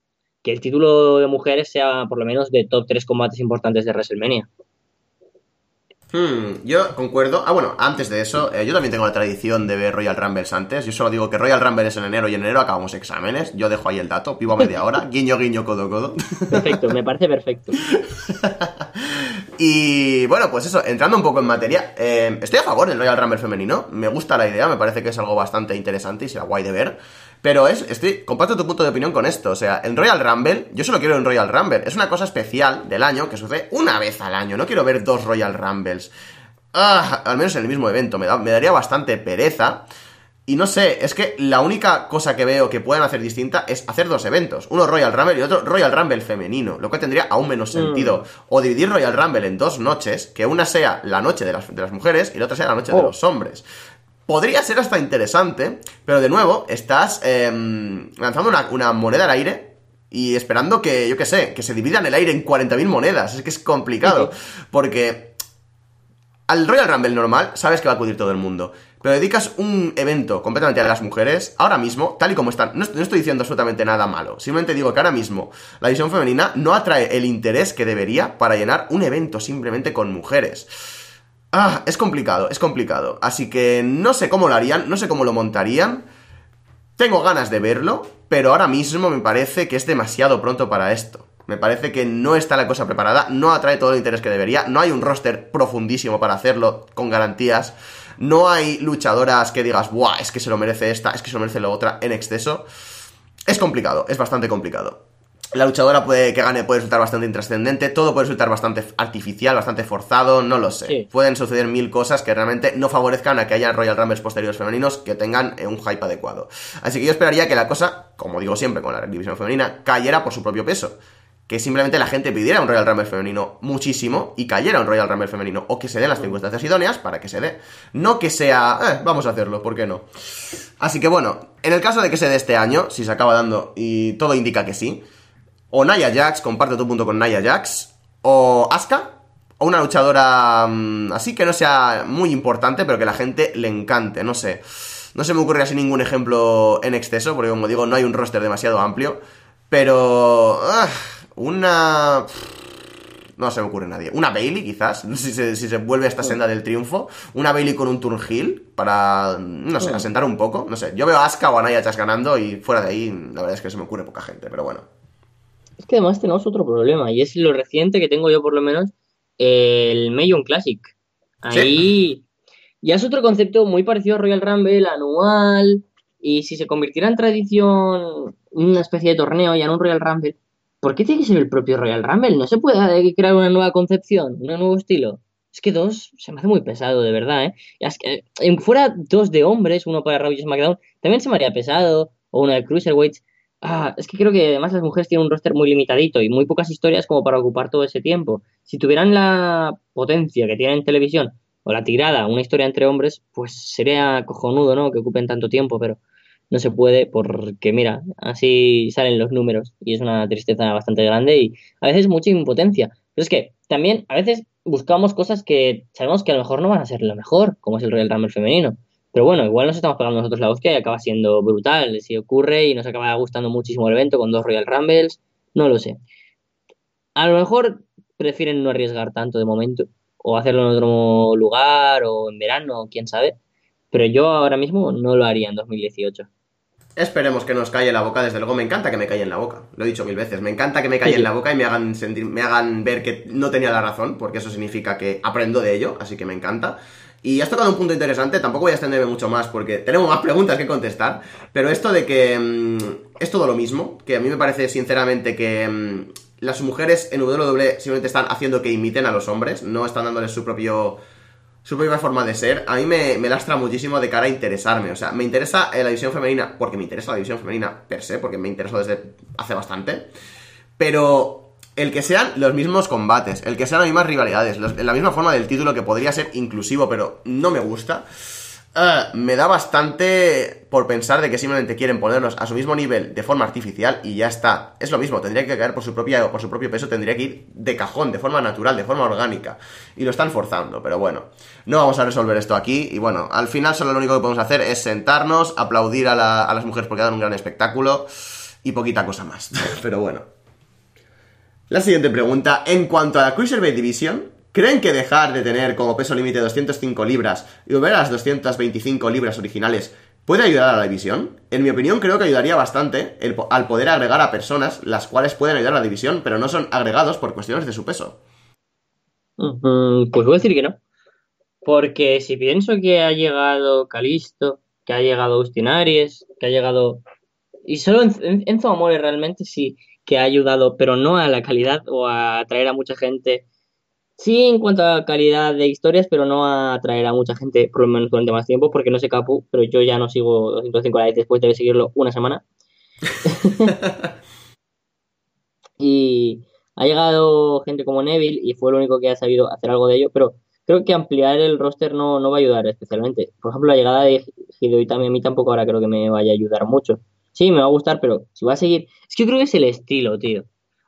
que el título de mujeres sea por lo menos de top 3 combates importantes de WrestleMania. Hmm, yo concuerdo. Ah, bueno, antes de eso, eh, yo también tengo la tradición de ver Royal Rumbles antes. Yo solo digo que Royal Rumble es en enero y en enero acabamos exámenes. Yo dejo ahí el dato, vivo a media hora. guiño, guiño, codo, codo. Perfecto, me parece perfecto. y bueno, pues eso, entrando un poco en materia, eh, estoy a favor del Royal Rumble femenino. Me gusta la idea, me parece que es algo bastante interesante y será guay de ver. Pero es, estoy, comparto tu punto de opinión con esto. O sea, el Royal Rumble, yo solo quiero un Royal Rumble. Es una cosa especial del año que sucede una vez al año. No quiero ver dos Royal Rumbles. Ah, al menos en el mismo evento. Me, me daría bastante pereza. Y no sé, es que la única cosa que veo que puedan hacer distinta es hacer dos eventos. Uno Royal Rumble y otro Royal Rumble femenino, lo cual tendría aún menos Mm. sentido. O dividir Royal Rumble en dos noches, que una sea la noche de las, de las mujeres y la otra sea la noche de Oh. los hombres. Podría ser hasta interesante, pero de nuevo, estás em, lanzando una, una moneda al aire y esperando que, yo qué sé, que se divida en el aire en 40.000 monedas. Es que es complicado, porque al Royal Rumble normal sabes que va a acudir todo el mundo. Pero dedicas un evento completamente a las mujeres, ahora mismo, tal y como están, no, no estoy diciendo absolutamente nada malo, simplemente digo que ahora mismo la división femenina no atrae el interés que debería para llenar un evento simplemente con mujeres. Ah, es complicado, es complicado. Así que no sé cómo lo harían, no sé cómo lo montarían. Tengo ganas de verlo, pero ahora mismo me parece que es demasiado pronto para esto. Me parece que no está la cosa preparada, no atrae todo el interés que debería, no hay un roster profundísimo para hacerlo con garantías, no hay luchadoras que digas, ¡buah! Es que se lo merece esta, es que se lo merece la otra en exceso. Es complicado, es bastante complicado. La luchadora puede, que gane puede resultar bastante intrascendente, todo puede resultar bastante artificial, bastante forzado, no lo sé. Sí. Pueden suceder mil cosas que realmente no favorezcan a que haya Royal Rumbles posteriores femeninos que tengan eh, un hype adecuado. Así que yo esperaría que la cosa, como digo siempre con la división femenina, cayera por su propio peso. Que simplemente la gente pidiera un Royal Rumble femenino muchísimo y cayera un Royal Rumble femenino. O que se den las circunstancias idóneas para que se dé. No que sea, eh, vamos a hacerlo, ¿por qué no? Así que bueno, en el caso de que se dé este año, si se acaba dando y todo indica que sí, o Nia Jax, comparte tu punto con Nia Jax, o Asuka, o una luchadora mm, así que no sea muy importante, pero que la gente le encante, no sé. No se me ocurre así ningún ejemplo en exceso, porque como digo, no hay un roster demasiado amplio, pero... ah, una... No se me ocurre nadie. Una Bailey, quizás. Si se, si se vuelve a esta senda del triunfo. Una Bailey con un turn heel para, no sé, asentar un poco. No sé. Yo veo a Asuka o a Nia Jax ganando y fuera de ahí, la verdad es que se me ocurre poca gente, pero bueno. Es que además tenemos otro problema, y es lo reciente que tengo yo por lo menos, el Million Classic. Ahí ya es otro concepto muy parecido a Royal Rumble, anual, y si se convirtiera en tradición una especie de torneo ya en un Royal Rumble, ¿por qué tiene que ser el propio Royal Rumble? ¿No se puede crear una nueva concepción, un nuevo estilo? Es que dos se me hace muy pesado, de verdad, ¿eh? Es que, eh, fuera dos de hombres, uno para Raw y SmackDown, también se me haría pesado, o uno de Cruiserweights. Ah, es que creo que además las mujeres tienen un roster muy limitadito y muy pocas historias como para ocupar todo ese tiempo. Si tuvieran la potencia que tienen en televisión o la tirada, una historia entre hombres, pues sería cojonudo, ¿no? Que ocupen tanto tiempo, pero no se puede porque, mira, así salen los números y es una tristeza bastante grande y a veces mucha impotencia. Pero es que también a veces buscamos cosas que sabemos que a lo mejor no van a ser lo mejor, como es el Royal Rumble femenino. Pero bueno, igual nos estamos pegando nosotros la hostia y acaba siendo brutal si ocurre y nos acaba gustando muchísimo el evento con dos Royal Rumbles, no lo sé. A lo mejor prefieren no arriesgar tanto de momento o hacerlo en otro lugar o en verano, quién sabe. Pero yo ahora mismo no lo haría en 2018. Esperemos que nos calle la boca, desde luego me encanta que me calle en la boca, lo he dicho mil veces, me encanta que me calle en la boca y me hagan sentir, me hagan ver que no tenía la razón, porque eso significa que aprendo de ello, así que me encanta. Y has tocado un punto interesante, tampoco voy a extenderme mucho más porque tenemos más preguntas que contestar, pero esto de que mmm, es todo lo mismo, que a mí me parece sinceramente que mmm, las mujeres en WWE simplemente están haciendo que imiten a los hombres, no están dándoles su propio su propia forma de ser, a mí me, me, lastra muchísimo de cara a interesarme. O sea, me interesa la división femenina, porque me interesa la división femenina per se, porque me interesó desde hace bastante. Pero el que sean los mismos combates, el que sean las mismas rivalidades, la misma forma del título que podría ser inclusivo, pero no me gusta. Uh, me da bastante por pensar de que simplemente quieren ponernos a su mismo nivel de forma artificial y ya está. Es lo mismo, tendría que caer por su, propia, por su propio peso, tendría que ir de cajón, de forma natural, de forma orgánica. Y lo están forzando, pero bueno, no vamos a resolver esto aquí. Y bueno, al final solo lo único que podemos hacer es sentarnos, aplaudir a, a las mujeres porque dan un gran espectáculo y poquita cosa más. pero bueno. La siguiente pregunta, en cuanto a la Cruiserweight Division, ¿Creen que dejar de tener como peso límite 205 libras y volver a las 225 libras originales puede ayudar a la división? En mi opinión creo que ayudaría bastante al poder agregar a personas las cuales pueden ayudar a la división, pero no son agregados por cuestiones de su peso. Mm, pues voy a decir que no. Porque si pienso que ha llegado Calisto, que ha llegado Austin Aries, que ha llegado y solo en, Enzo Amore realmente sí que ha ayudado, pero no a la calidad o a atraer a mucha gente. Sí, en cuanto a calidad de historias, pero no a atraer a mucha gente, por lo menos durante más tiempo, porque no sé Capu, pero yo ya no sigo 205 likes después de seguirlo una semana. y ha llegado gente como Neville y fue el único que ha sabido hacer algo de ello, pero creo que ampliar el roster no, no va a ayudar especialmente. Por ejemplo, la llegada de Hideo Itami a mí tampoco ahora creo que me vaya a ayudar mucho. Sí, me va a gustar, pero si va a seguir... Es que yo creo que es el estilo, tío.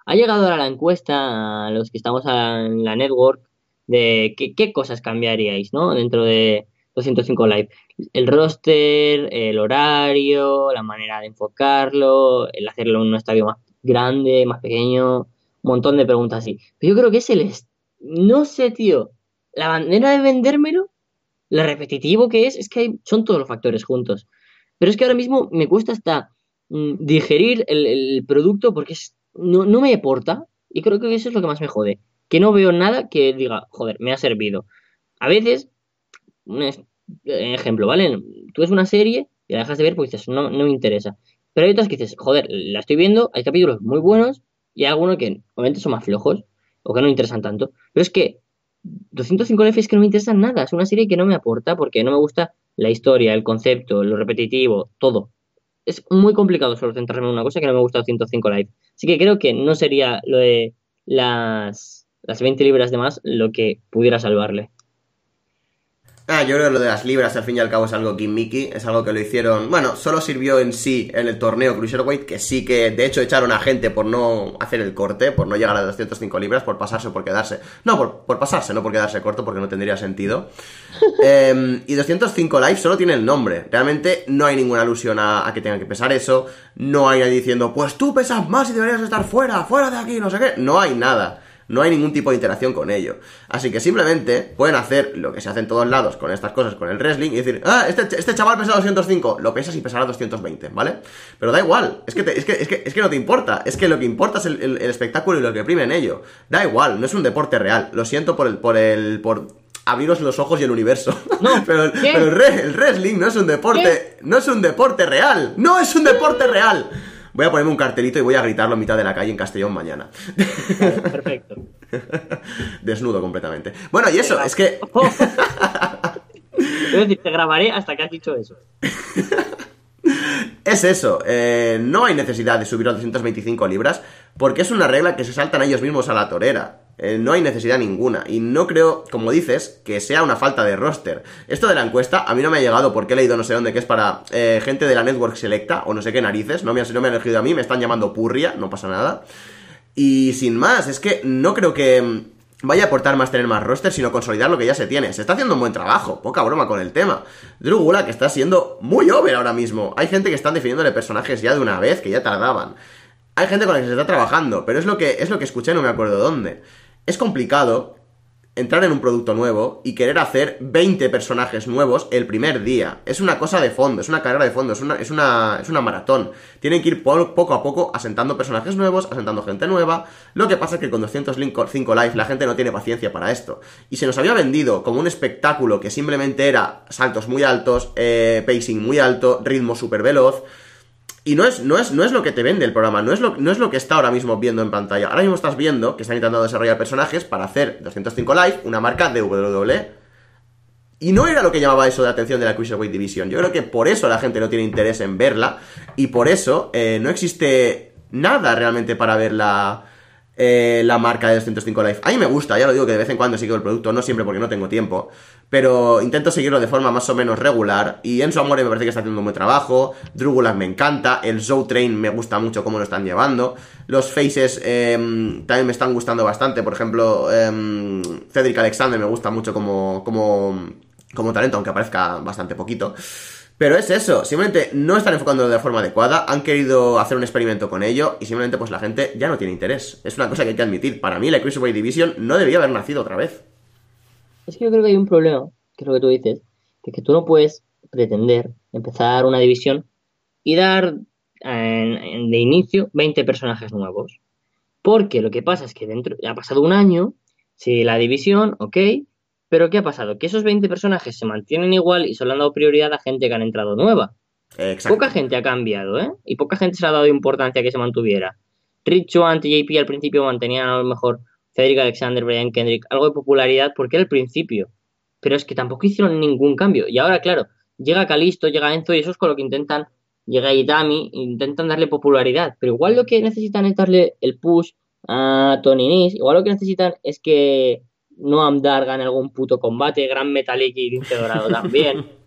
Ha llegado ahora la encuesta a los que estamos en la network de qué, cosas cambiaríais, ¿no? Dentro de 205 Live. El roster, el horario, la manera de enfocarlo, el hacerlo en un estadio más grande, más pequeño, un montón de preguntas así. Pero yo creo que es el... No sé, tío. La manera de vendérmelo, lo repetitivo que es, es que son todos los factores juntos. Pero es que ahora mismo me cuesta hasta digerir el, producto porque no, no me aporta. Y creo que eso es lo que más me jode. Que no veo nada que diga, joder, me ha servido. A veces, un ejemplo, ¿vale? Tú ves una serie y la dejas de ver porque dices, no, no me interesa. Pero hay otras que dices, joder, la estoy viendo, hay capítulos muy buenos y hay algunos que obviamente son más flojos o que no me interesan tanto. Pero es que 205 F es que no me interesa nada, es una serie que no me aporta porque no me gusta la historia, el concepto, lo repetitivo, todo. Es muy complicado solo centrarme en una cosa que no me gusta 205 Live. Así que creo que no sería lo de las, las 20 libras de más lo que pudiera salvarle. Ah, yo creo que lo de las libras al fin y al cabo es algo Mickey, es algo que lo hicieron, bueno, solo sirvió en sí en el torneo Cruiserweight, que sí que de hecho echaron a gente por no hacer el corte, por no llegar a 205 libras, por pasarse o por quedarse. No, por, pasarse, no por quedarse corto, porque no tendría sentido. Em, y 205 live solo tiene el nombre, realmente no hay ninguna alusión a, a que tengan que pesar eso, no hay nadie diciendo, pues tú pesas más y deberías estar fuera, fuera de aquí, no sé qué, no hay nada no hay ningún tipo de interacción con ello. Así que simplemente pueden hacer lo que se hace en todos lados con estas cosas, con el wrestling, y decir, ah, este, este chaval pesa 205, lo pesas y pesará 220, ¿vale? Pero da igual, es que, es, que, es, que, no te importa, es que lo que importa es el, espectáculo y lo que prime en ello. Da igual, no es un deporte real, lo siento por el, por el, por abriros los ojos y el universo. No, pero, el, wrestling no es un deporte, no es un deporte real, no es un deporte real. Voy a ponerme un cartelito y voy a gritarlo a mitad de la calle en Castellón mañana. Perfecto. Desnudo completamente. Bueno, y eso, es que. es decir, te grabaré hasta que has dicho eso. Es eso, eh, no hay necesidad de subir a 225 libras porque es una regla que se saltan ellos mismos a la torera. Eh, no hay necesidad ninguna. Y no creo, como dices, que sea una falta de roster. Esto de la encuesta a mí no me ha llegado porque he leído no sé dónde que es para eh, gente de la Network Selecta o no sé qué narices. No me, no me han elegido a mí, me están llamando Purria, no pasa nada. Y sin más, es que no creo que mm, vaya a aportar más tener más roster, sino consolidar lo que ya se tiene. Se está haciendo un buen trabajo, poca broma con el tema. Drugula, que está siendo muy over ahora mismo. Hay gente que están definiéndole personajes ya de una vez, que ya tardaban. Hay gente con la que se está trabajando, pero es lo que, es lo que escuché, no me acuerdo dónde es complicado entrar en un producto nuevo y querer hacer 20 personajes nuevos el primer día. Es una cosa de fondo, es una carrera de fondo, es una, es una, es una maratón. Tienen que ir poco a poco asentando personajes nuevos, asentando gente nueva. Lo que pasa es que con 205 Live la gente no tiene paciencia para esto. Y se nos había vendido como un espectáculo que simplemente era saltos muy altos, eh, pacing muy alto, ritmo súper veloz y no es, no, es, no es lo que te vende el programa, no es, lo, no es lo que está ahora mismo viendo en pantalla. Ahora mismo estás viendo que están intentando desarrollar personajes para hacer 205 Live, una marca de WWE. Y no era lo que llamaba eso de atención de la Cruiserweight Division. Yo creo que por eso la gente no tiene interés en verla. Y por eso eh, no existe nada realmente para verla eh, la marca de 205 Life. A mí me gusta, ya lo digo que de vez en cuando sigo el producto, no siempre porque no tengo tiempo, pero intento seguirlo de forma más o menos regular. Y en su amor me parece que está haciendo un buen trabajo. Drugulag me encanta, el Zoe Train me gusta mucho cómo lo están llevando. Los faces em, también me están gustando bastante, por ejemplo, em, Cedric Alexander me gusta mucho como, como, como talento, aunque aparezca bastante poquito. Pero es eso, simplemente no están enfocando de forma adecuada, han querido hacer un experimento con ello y simplemente pues la gente ya no tiene interés. Es una cosa que hay que admitir. Para mí la Cruiserweight Division no debía haber nacido otra vez. Es que yo creo que hay un problema, que es lo que tú dices, que es que tú no puedes pretender empezar una división y dar de inicio 20 personajes nuevos. Porque lo que pasa es que dentro ha pasado un año, si la división, ok, pero ¿qué ha pasado? Que esos 20 personajes se mantienen igual y solo han dado prioridad a gente que han entrado nueva. Exacto. Poca gente ha cambiado, ¿eh? Y poca gente se ha dado importancia a que se mantuviera. Rich ante JP al principio mantenían a lo mejor Cedric Alexander, Brian Kendrick, algo de popularidad porque era el principio. Pero es que tampoco hicieron ningún cambio. Y ahora, claro, llega Calisto, llega Enzo y eso es con lo que intentan, llega Itami, intentan darle popularidad. Pero igual lo que necesitan es darle el push a Tony Nis. Igual lo que necesitan es que Noam Dar gane algún puto combate, Gran Metalik y Lince Dorado también.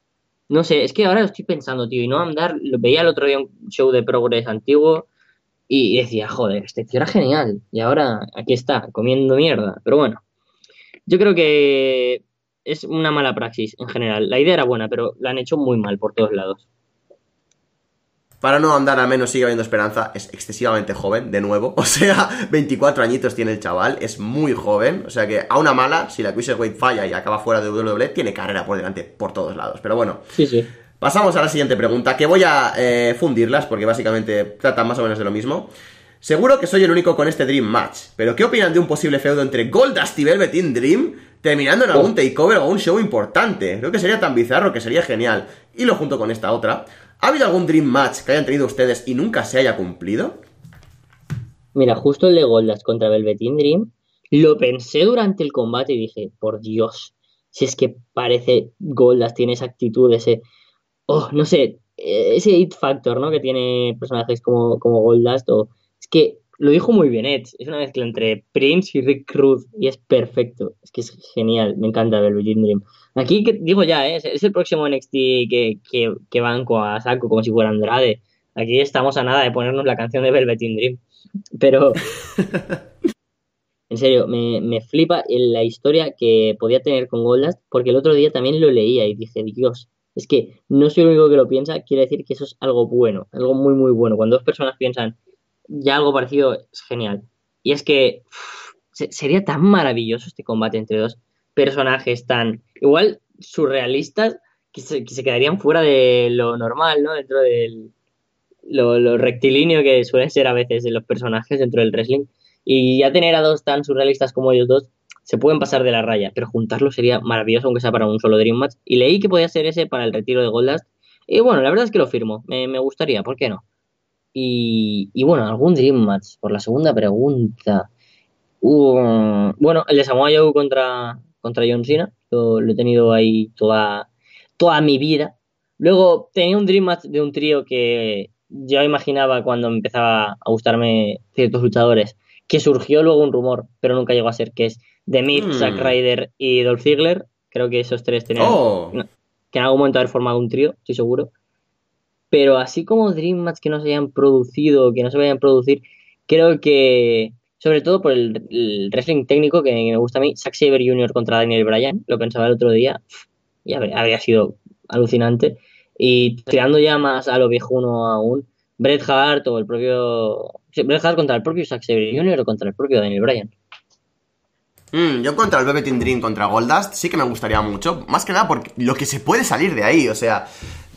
No sé, es que ahora lo estoy pensando, tío. Y Noam Dar, lo veía el otro día un show de Progress antiguo y decía, joder, este tío era genial. Y ahora aquí está, comiendo mierda. Pero bueno, yo creo que es una mala praxis en general. La idea era buena, pero la han hecho muy mal por todos lados. Para no andar al menos sigue habiendo esperanza, es excesivamente joven, de nuevo. O sea, 24 añitos tiene el chaval, es muy joven. O sea que a una mala, si la Cruiserweight falla y acaba fuera de WWE, tiene carrera por delante por todos lados. Pero bueno, Sí, sí. Pasamos a la siguiente pregunta, que voy a eh, fundirlas porque básicamente tratan más o menos de lo mismo. Seguro que soy el único con este Dream Match, pero ¿qué opinan de un posible feudo entre Goldust y Velveteen Dream terminando en algún takeover o un show importante? Creo que sería tan bizarro que sería genial. Y lo junto con esta otra. ¿Ha habido algún Dream Match que hayan tenido ustedes y nunca se haya cumplido? Mira, justo el de Goldust contra Velveteen Dream, lo pensé durante el combate y dije, por Dios, si es que parece Goldust, tiene esa actitud, ese, oh, no sé, ese hit factor, ¿no? Que tiene personajes como, como Goldust, o es que lo dijo muy bien Ed, es una mezcla entre Prince y Rick Cruz y es perfecto, es que es genial, me encanta Velveteen Dream. Aquí que, digo ya, ¿eh? es, es el próximo NXT que, que, que banco a saco como si fuera Andrade. Aquí estamos a nada de ponernos la canción de Velveteen Dream. Pero, en serio, me, me flipa la historia que podía tener con Goldust, porque el otro día también lo leía y dije, Dios, es que no soy el único que lo piensa, quiere decir que eso es algo bueno, algo muy, muy bueno. Cuando dos personas piensan ya algo parecido, es genial. Y es que sería tan maravilloso este combate entre dos personajes tan, igual, surrealistas, que se, que se quedarían fuera de lo normal, ¿no? Dentro del lo, lo, rectilíneo que suele ser a veces de los personajes dentro del wrestling. Y ya tener a dos tan surrealistas como ellos dos, se pueden pasar de la raya, pero juntarlo sería maravilloso, aunque sea para un solo Dream Match. Y leí que podía ser ese para el retiro de Goldust. Y bueno, la verdad es que lo firmo, me, me gustaría, ¿por qué no? Y, y, bueno, algún Dream Match, por la segunda pregunta. Uh, bueno, el de Samoa Joe contra, contra John Cena, lo, lo he tenido ahí toda, toda mi vida. Luego tenía un Dream Match de un trío que yo imaginaba cuando empezaba a gustarme ciertos luchadores, que surgió luego un rumor, pero nunca llegó a ser, que es The Myth, Hmm. Zack Ryder y Dolph Ziggler. Creo que esos tres tenían Oh. que en algún momento haber formado un trío, estoy seguro. Pero así como Dream Match que no se hayan producido, que no se vayan a producir, creo que, sobre todo por el, el wrestling técnico que me gusta a mí, Zack Saber Jr. contra Daniel Bryan, lo pensaba el otro día, y habría, habría sido alucinante. Y tirando ya más a lo viejuno aún, Bret Hart o el propio. Bret Hart contra el propio Zack Saber Jr. o contra el propio Daniel Bryan. Mm, yo contra el Velveteen Dream contra Goldust sí que me gustaría mucho. Más que nada porque lo que se puede salir de ahí. O sea,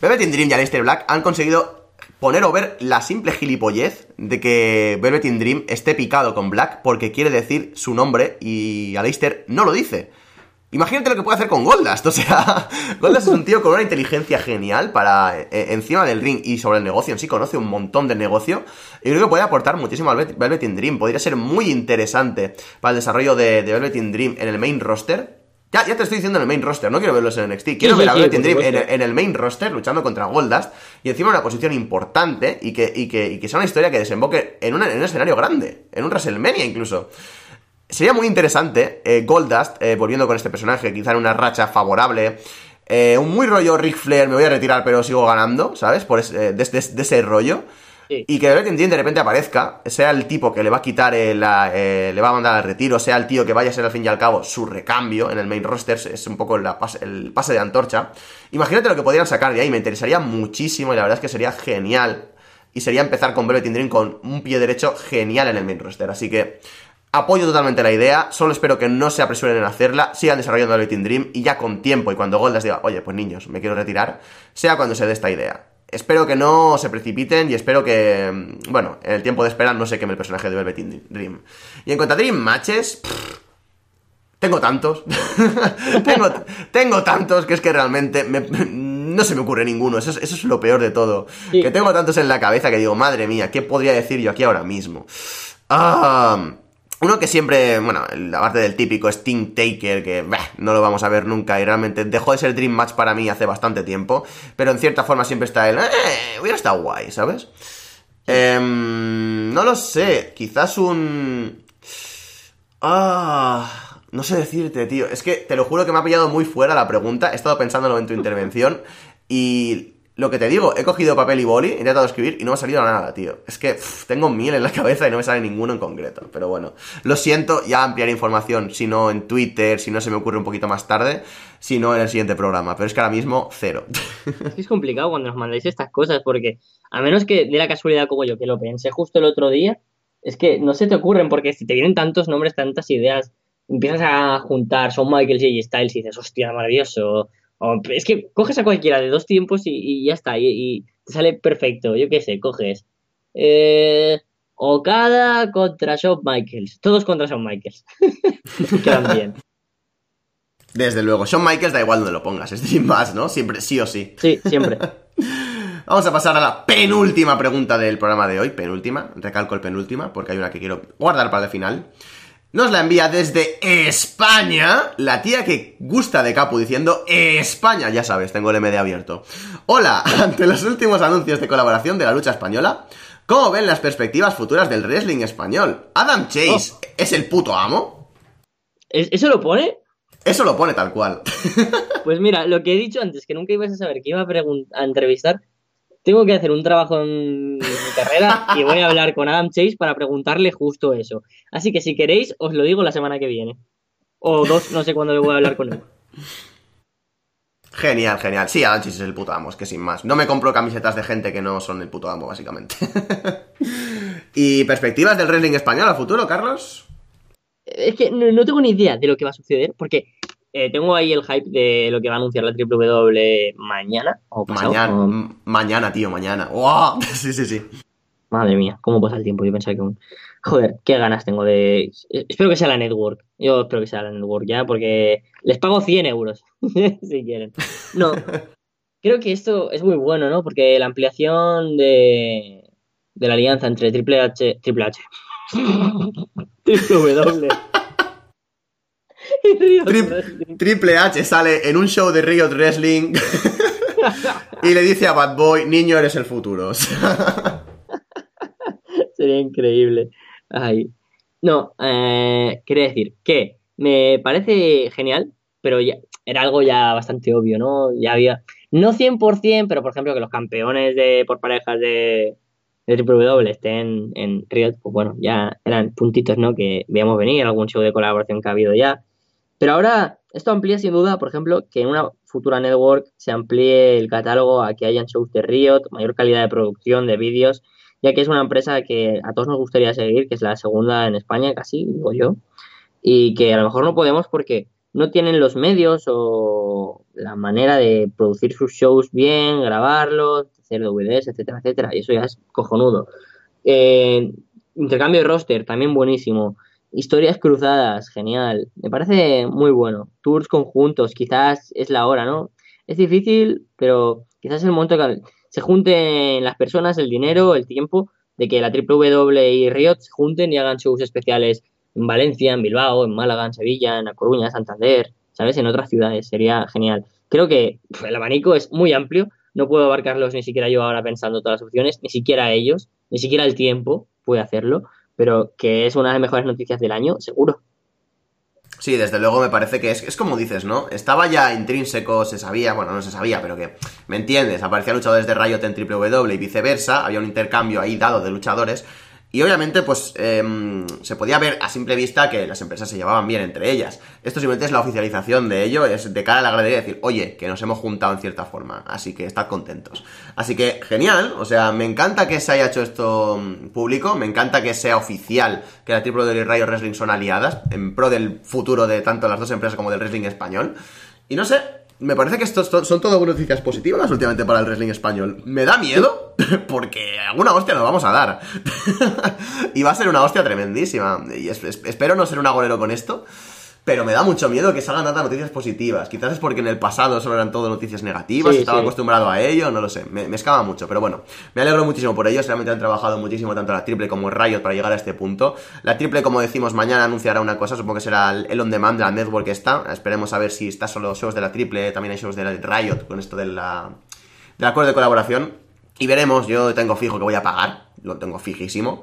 Velveteen Dream y Aleister Black han conseguido poner o ver la simple gilipollez de que Velveteen Dream esté picado con Black porque quiere decir su nombre y Aleister no lo dice. Imagínate lo que puede hacer con Goldust. O sea, Goldust es un tío con una inteligencia genial para eh, encima del ring y sobre el negocio en sí. Conoce un montón del negocio. Y creo que puede aportar muchísimo al Velvet- Velveteen Dream. Podría ser muy interesante para el desarrollo de, de Velveteen Dream en el main roster. Ya, ya te estoy diciendo en el main roster, no quiero verlos en NXT. Quiero sí, ver a sí, Velveteen por Dream en, el- en el main roster luchando contra Goldust. Y encima en una posición importante y que, y que, y que sea una historia que desemboque en, una- en un escenario grande. En un WrestleMania incluso. Sería muy interesante eh, Goldust, eh, volviendo con este personaje, quizá en una racha favorable. eh, un muy rollo Ric Flair, me voy a retirar pero sigo ganando, ¿sabes? Por ese- de, de- de ese rollo. Sí. Y que Velveteen Dream de repente aparezca, sea el tipo que le va a quitar, el, la, eh, le va a mandar al retiro, sea el tío que vaya a ser al fin y al cabo su recambio en el main roster, es un poco la pas- el pase de antorcha. Imagínate lo que podrían sacar de ahí, me interesaría muchísimo y la verdad es que sería genial. Y sería empezar con Velveteen Dream con un pie derecho genial en el main roster. Así que apoyo totalmente la idea, solo espero que no se apresuren en hacerla, sigan desarrollando Velveteen Dream y ya con tiempo y cuando Goldas diga, oye, pues niños, me quiero retirar, sea cuando se dé esta idea. Espero que no se precipiten y espero que, mm, bueno, en el tiempo de espera no se queme el personaje de Velveteen Dream. Y en cuanto a Dream Matches, pff, tengo tantos. tengo, tengo tantos que es que realmente me- no se me ocurre ninguno, eso es, eso es lo peor de todo. Que tengo tantos en la cabeza que digo, madre mía, ¿qué podría decir yo aquí ahora mismo? Ah, uno que siempre, bueno, la parte del típico Team Taker, que no lo vamos a ver nunca y realmente dejó de ser Dream Match para mí hace bastante tiempo, pero en cierta forma siempre está el, eh, hubiera estado guay, ¿sabes? Em, no lo sé, quizás un... Ah, no sé decirte, tío. Es que te lo juro que me ha pillado muy fuera la pregunta. He estado pensándolo en tu intervención y lo que te digo, he cogido papel y boli, he intentado escribir y no me ha salido nada, tío. Es que tengo miel en la cabeza y no me sale ninguno en concreto. Pero bueno, lo siento, ya ampliaré información, si no en Twitter, si no se me ocurre un poquito más tarde, si no en el siguiente programa. Pero es que ahora mismo, cero. Es que es complicado cuando nos mandáis estas cosas porque, a menos que de la casualidad como yo, que lo pensé justo el otro día, es que no se te ocurren porque si te vienen tantos nombres, tantas ideas, empiezas a juntar Son Michaels y Styles y dices, hostia, maravilloso es que coges a cualquiera de dos tiempos y, ya está, y, te sale perfecto. Yo qué sé, coges eh, Okada contra Shawn Michaels. Todos contra Shawn Michaels. Quedan bien. Desde luego, Shawn Michaels da igual donde lo pongas, es Dream más, ¿no? Siempre, sí o sí. Sí, siempre. Vamos a pasar a la penúltima pregunta del programa de hoy. Penúltima, recalco el penúltima, porque hay una que quiero guardar para el final. Nos la envía desde España la tía que gusta de Capu diciendo España, ya sabes, tengo el MD abierto. Hola, ante los últimos anuncios de colaboración de la lucha española, ¿cómo ven las perspectivas futuras del wrestling español? ¿Adam Chase oh. es el puto amo? ¿Eso lo pone? Eso lo pone tal cual. Pues mira, lo que he dicho antes, que nunca ibas a saber que iba a, a entrevistar, tengo que hacer un trabajo en mi carrera y voy a hablar con Adam Chase para preguntarle justo eso. Así que si queréis, os lo digo la semana que viene. O dos, no sé cuándo le voy a hablar con él. Genial, genial. Sí, Adam Chase es el puto amo, es que sin más. No me compro camisetas de gente que no son el puto amo, básicamente. ¿Y perspectivas del wrestling español a futuro, Carlos? Es que no tengo ni idea de lo que va a suceder, porque eh, tengo ahí el hype de lo que va a anunciar la WWE mañana. O mañana, mañana, tío, mañana. ¡Wow! Sí, sí, sí. Madre mía, cómo pasa el tiempo. Yo pensaba que un. Joder, qué ganas tengo de. Espero que sea la network. Yo espero que sea la network ya, porque les pago 100 euros si quieren. No. Creo que esto es muy bueno, ¿no? Porque la ampliación de, de la alianza entre Triple H. Triple H. Triple W Triple H sale en un show de Riot Wrestling y le dice a Bad Boy, niño, eres el futuro. Sería increíble. Ay. No, eh, quería decir que me parece genial, pero ya era algo ya bastante obvio, ¿no? Ya había, no 100%, pero por ejemplo que los campeones de por parejas de, de Triple W estén en Riot, pues bueno, ya eran puntitos, ¿no? Que veíamos venir, algún show de colaboración que ha habido ya. Pero ahora esto amplía sin duda, por ejemplo, que en una futura network se amplíe el catálogo a que hayan shows de Riot, mayor calidad de producción de vídeos, ya que es una empresa que a todos nos gustaría seguir, que es la segunda en España, casi, digo yo, y que a lo mejor no podemos porque no tienen los medios o la manera de producir sus shows bien, grabarlos, hacer DVDs, etcétera, etcétera, y eso ya es cojonudo. Eh, intercambio de roster, también buenísimo. Historias cruzadas, genial. Me parece muy bueno. Tours conjuntos, quizás es la hora, ¿no? Es difícil, pero quizás es el momento que se junten las personas, el dinero, el tiempo, de que la W y Riot se junten y hagan shows especiales en Valencia, en Bilbao, en Málaga, en Sevilla, en La Coruña, Santander, ¿sabes? En otras ciudades. Sería genial. Creo que el abanico es muy amplio. No puedo abarcarlos ni siquiera yo ahora pensando todas las opciones, ni siquiera ellos, ni siquiera el tiempo puede hacerlo pero que es una de las mejores noticias del año, seguro. Sí, desde luego me parece que es, es como dices, ¿no? Estaba ya intrínseco, se sabía, bueno, no se sabía, pero que, ¿me entiendes? Aparecían luchadores de Riot en WWE y viceversa, había un intercambio ahí dado de luchadores, y obviamente, pues em, se podía ver a simple vista que las empresas se llevaban bien entre ellas. Esto simplemente es la oficialización de ello, es de cara a la gradería decir, oye, que nos hemos juntado en cierta forma, así que estad contentos. Así que, genial, o sea, me encanta que se haya hecho esto mm, público, me encanta que sea oficial que la Triple y Rayo Wrestling son aliadas, en pro del futuro de tanto las dos empresas como del wrestling español. Y no sé, me parece que estos son todo noticias positivas últimamente para el wrestling español. Me da miedo, porque alguna hostia nos vamos a dar. y va a ser una hostia tremendísima. Y espero no ser un agorero con esto. Pero me da mucho miedo que salgan tantas noticias positivas. Quizás es porque en el pasado solo eran todo noticias negativas, Sí, estaba sí. acostumbrado a ello, no lo sé, me, me escama mucho, pero bueno, me alegro muchísimo por ellos, realmente han trabajado muchísimo tanto la triple como Riot para llegar a este punto. La triple, como decimos, mañana anunciará una cosa, supongo que será el on demand de la network esta, esperemos a ver si está solo shows de la triple, también hay shows de la Riot con esto de la, del acuerdo de colaboración. Y veremos, yo tengo fijo que voy a pagar, lo tengo fijísimo.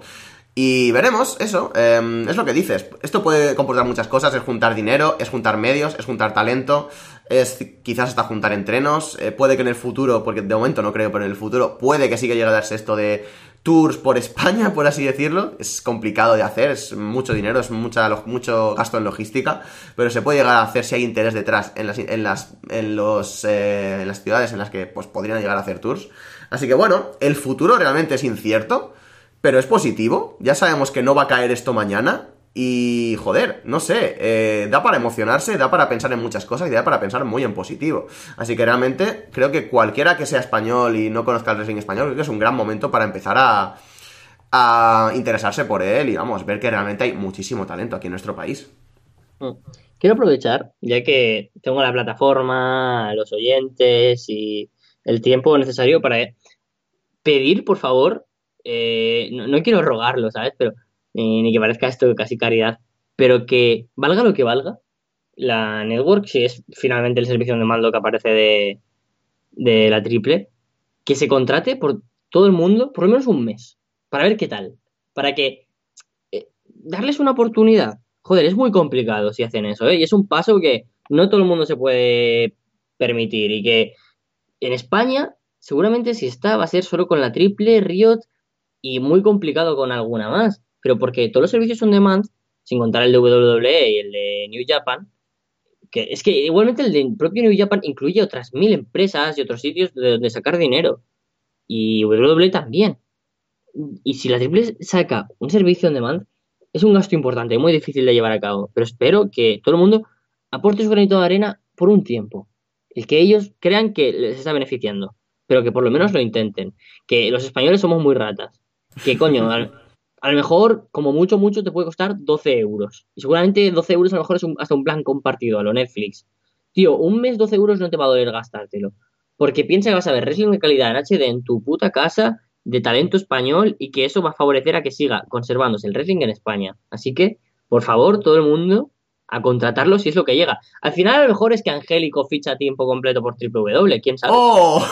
Y veremos, eso, eh, es lo que dices. Esto puede comportar muchas cosas, es juntar dinero, es juntar medios, es juntar talento, es quizás hasta juntar entrenos. eh, puede que en el futuro, porque de momento no creo, pero en el futuro puede que sí que llegue a darse esto de tours por España, por así decirlo. Es complicado de hacer, es mucho dinero, es mucha, mucho gasto en logística, pero se puede llegar a hacer si hay interés detrás en las, en las, en los, eh, en las ciudades en las que pues, podrían llegar a hacer tours. Así que bueno, el futuro realmente es incierto, pero es positivo. Ya sabemos que no va a caer esto mañana. Y joder, no sé, eh, da para emocionarse, da para pensar en muchas cosas y da para pensar muy en positivo. Así que realmente creo que cualquiera que sea español y no conozca el wrestling español, creo que es un gran momento para empezar a, a interesarse por él y vamos, ver que realmente hay muchísimo talento aquí en nuestro país. Mm. Quiero aprovechar, ya que tengo la plataforma, los oyentes y el tiempo necesario para pedir, por favor, eh, no, quiero rogarlo, ¿sabes? Pero eh, ni que parezca esto casi caridad, pero que valga lo que valga, la network, si es finalmente el servicio de mando que aparece de, de la triple, que se contrate por todo el mundo por lo menos un mes, para ver qué tal, para que eh, darles una oportunidad. Joder, es muy complicado si hacen eso, ¿eh? Y es un paso que no todo el mundo se puede permitir y que en España seguramente si está va a ser solo con la triple, Riot y muy complicado con alguna más, pero porque todos los servicios on demand, sin contar el de WWE y el de New Japan, que es que igualmente el de propio New Japan incluye otras mil empresas y otros sitios de donde sacar dinero. Y WWE también. Y si la triple saca un servicio on demand, es un gasto importante, muy difícil de llevar a cabo. Pero espero que todo el mundo aporte su granito de arena por un tiempo. El que ellos crean que les está beneficiando. Pero que por lo menos lo intenten. Que los españoles somos muy ratas. Que coño, al- a lo mejor, como mucho, mucho, te puede costar 12 euros. Y seguramente 12 euros a lo mejor es un- hasta un plan compartido a lo Netflix. Tío, un mes 12 euros no te va a doler gastártelo. Porque piensa que vas a ver wrestling de calidad en HD en tu puta casa, de talento español, y que eso va a favorecer a que siga conservándose el wrestling en España. Así que, por favor, todo el mundo a contratarlo si es lo que llega. Al final, a lo mejor es que Angélico ficha a tiempo completo por Triple W, quién sabe. ¡Oh!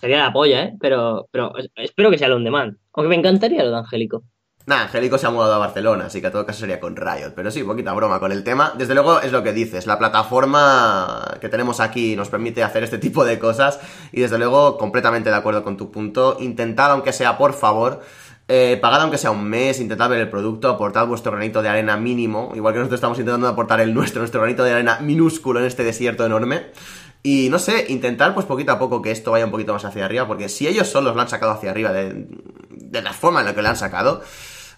Sería la polla, ¿eh? Pero, pero es- espero que sea el on demand. Aunque me encantaría lo de Angélico. Nah, Angélico se ha mudado a Barcelona, así que a todo caso sería con Riot. Pero sí, poquita broma con el tema. Desde luego es lo que dices, la plataforma que tenemos aquí nos permite hacer este tipo de cosas. Y desde luego, completamente de acuerdo con tu punto. Intentad, aunque sea por favor, eh, pagad aunque sea un mes, intentad ver el producto, aportad vuestro granito de arena mínimo. Igual que nosotros estamos intentando aportar el nuestro, nuestro granito de arena minúsculo en este desierto enorme. Y no sé, intentar pues poquito a poco que esto vaya un poquito más hacia arriba, porque si ellos solos lo han sacado hacia arriba de, de la forma en la que lo han sacado,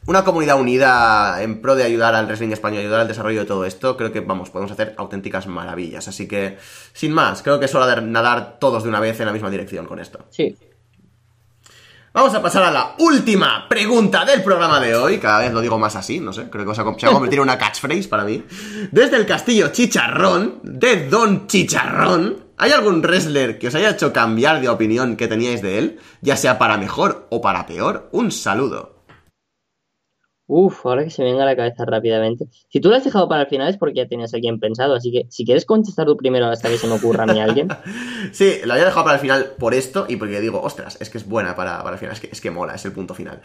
una comunidad unida en pro de ayudar al wrestling español, ayudar al desarrollo de todo esto, creo que, vamos, podemos hacer auténticas maravillas. Así que, sin más, creo que es hora de nadar todos de una vez en la misma dirección con esto. Sí. Vamos a pasar a la última pregunta del programa de hoy. Cada vez lo digo más así, no sé, creo que se va a convertir en una catchphrase para mí. Desde el castillo Chicharrón, de Don Chicharrón, ¿hay algún wrestler que os haya hecho cambiar de opinión que teníais de él? Ya sea para mejor o para peor. Un saludo. Uf, ahora que se me venga a la cabeza rápidamente. Si tú lo has dejado para el final es porque ya tenías a alguien pensado, así que si quieres contestar tú primero hasta que se me ocurra a mí alguien. Sí, lo había dejado para el final por esto y porque digo, ostras, es que es buena para, para el final, es que, es que mola, es el punto final.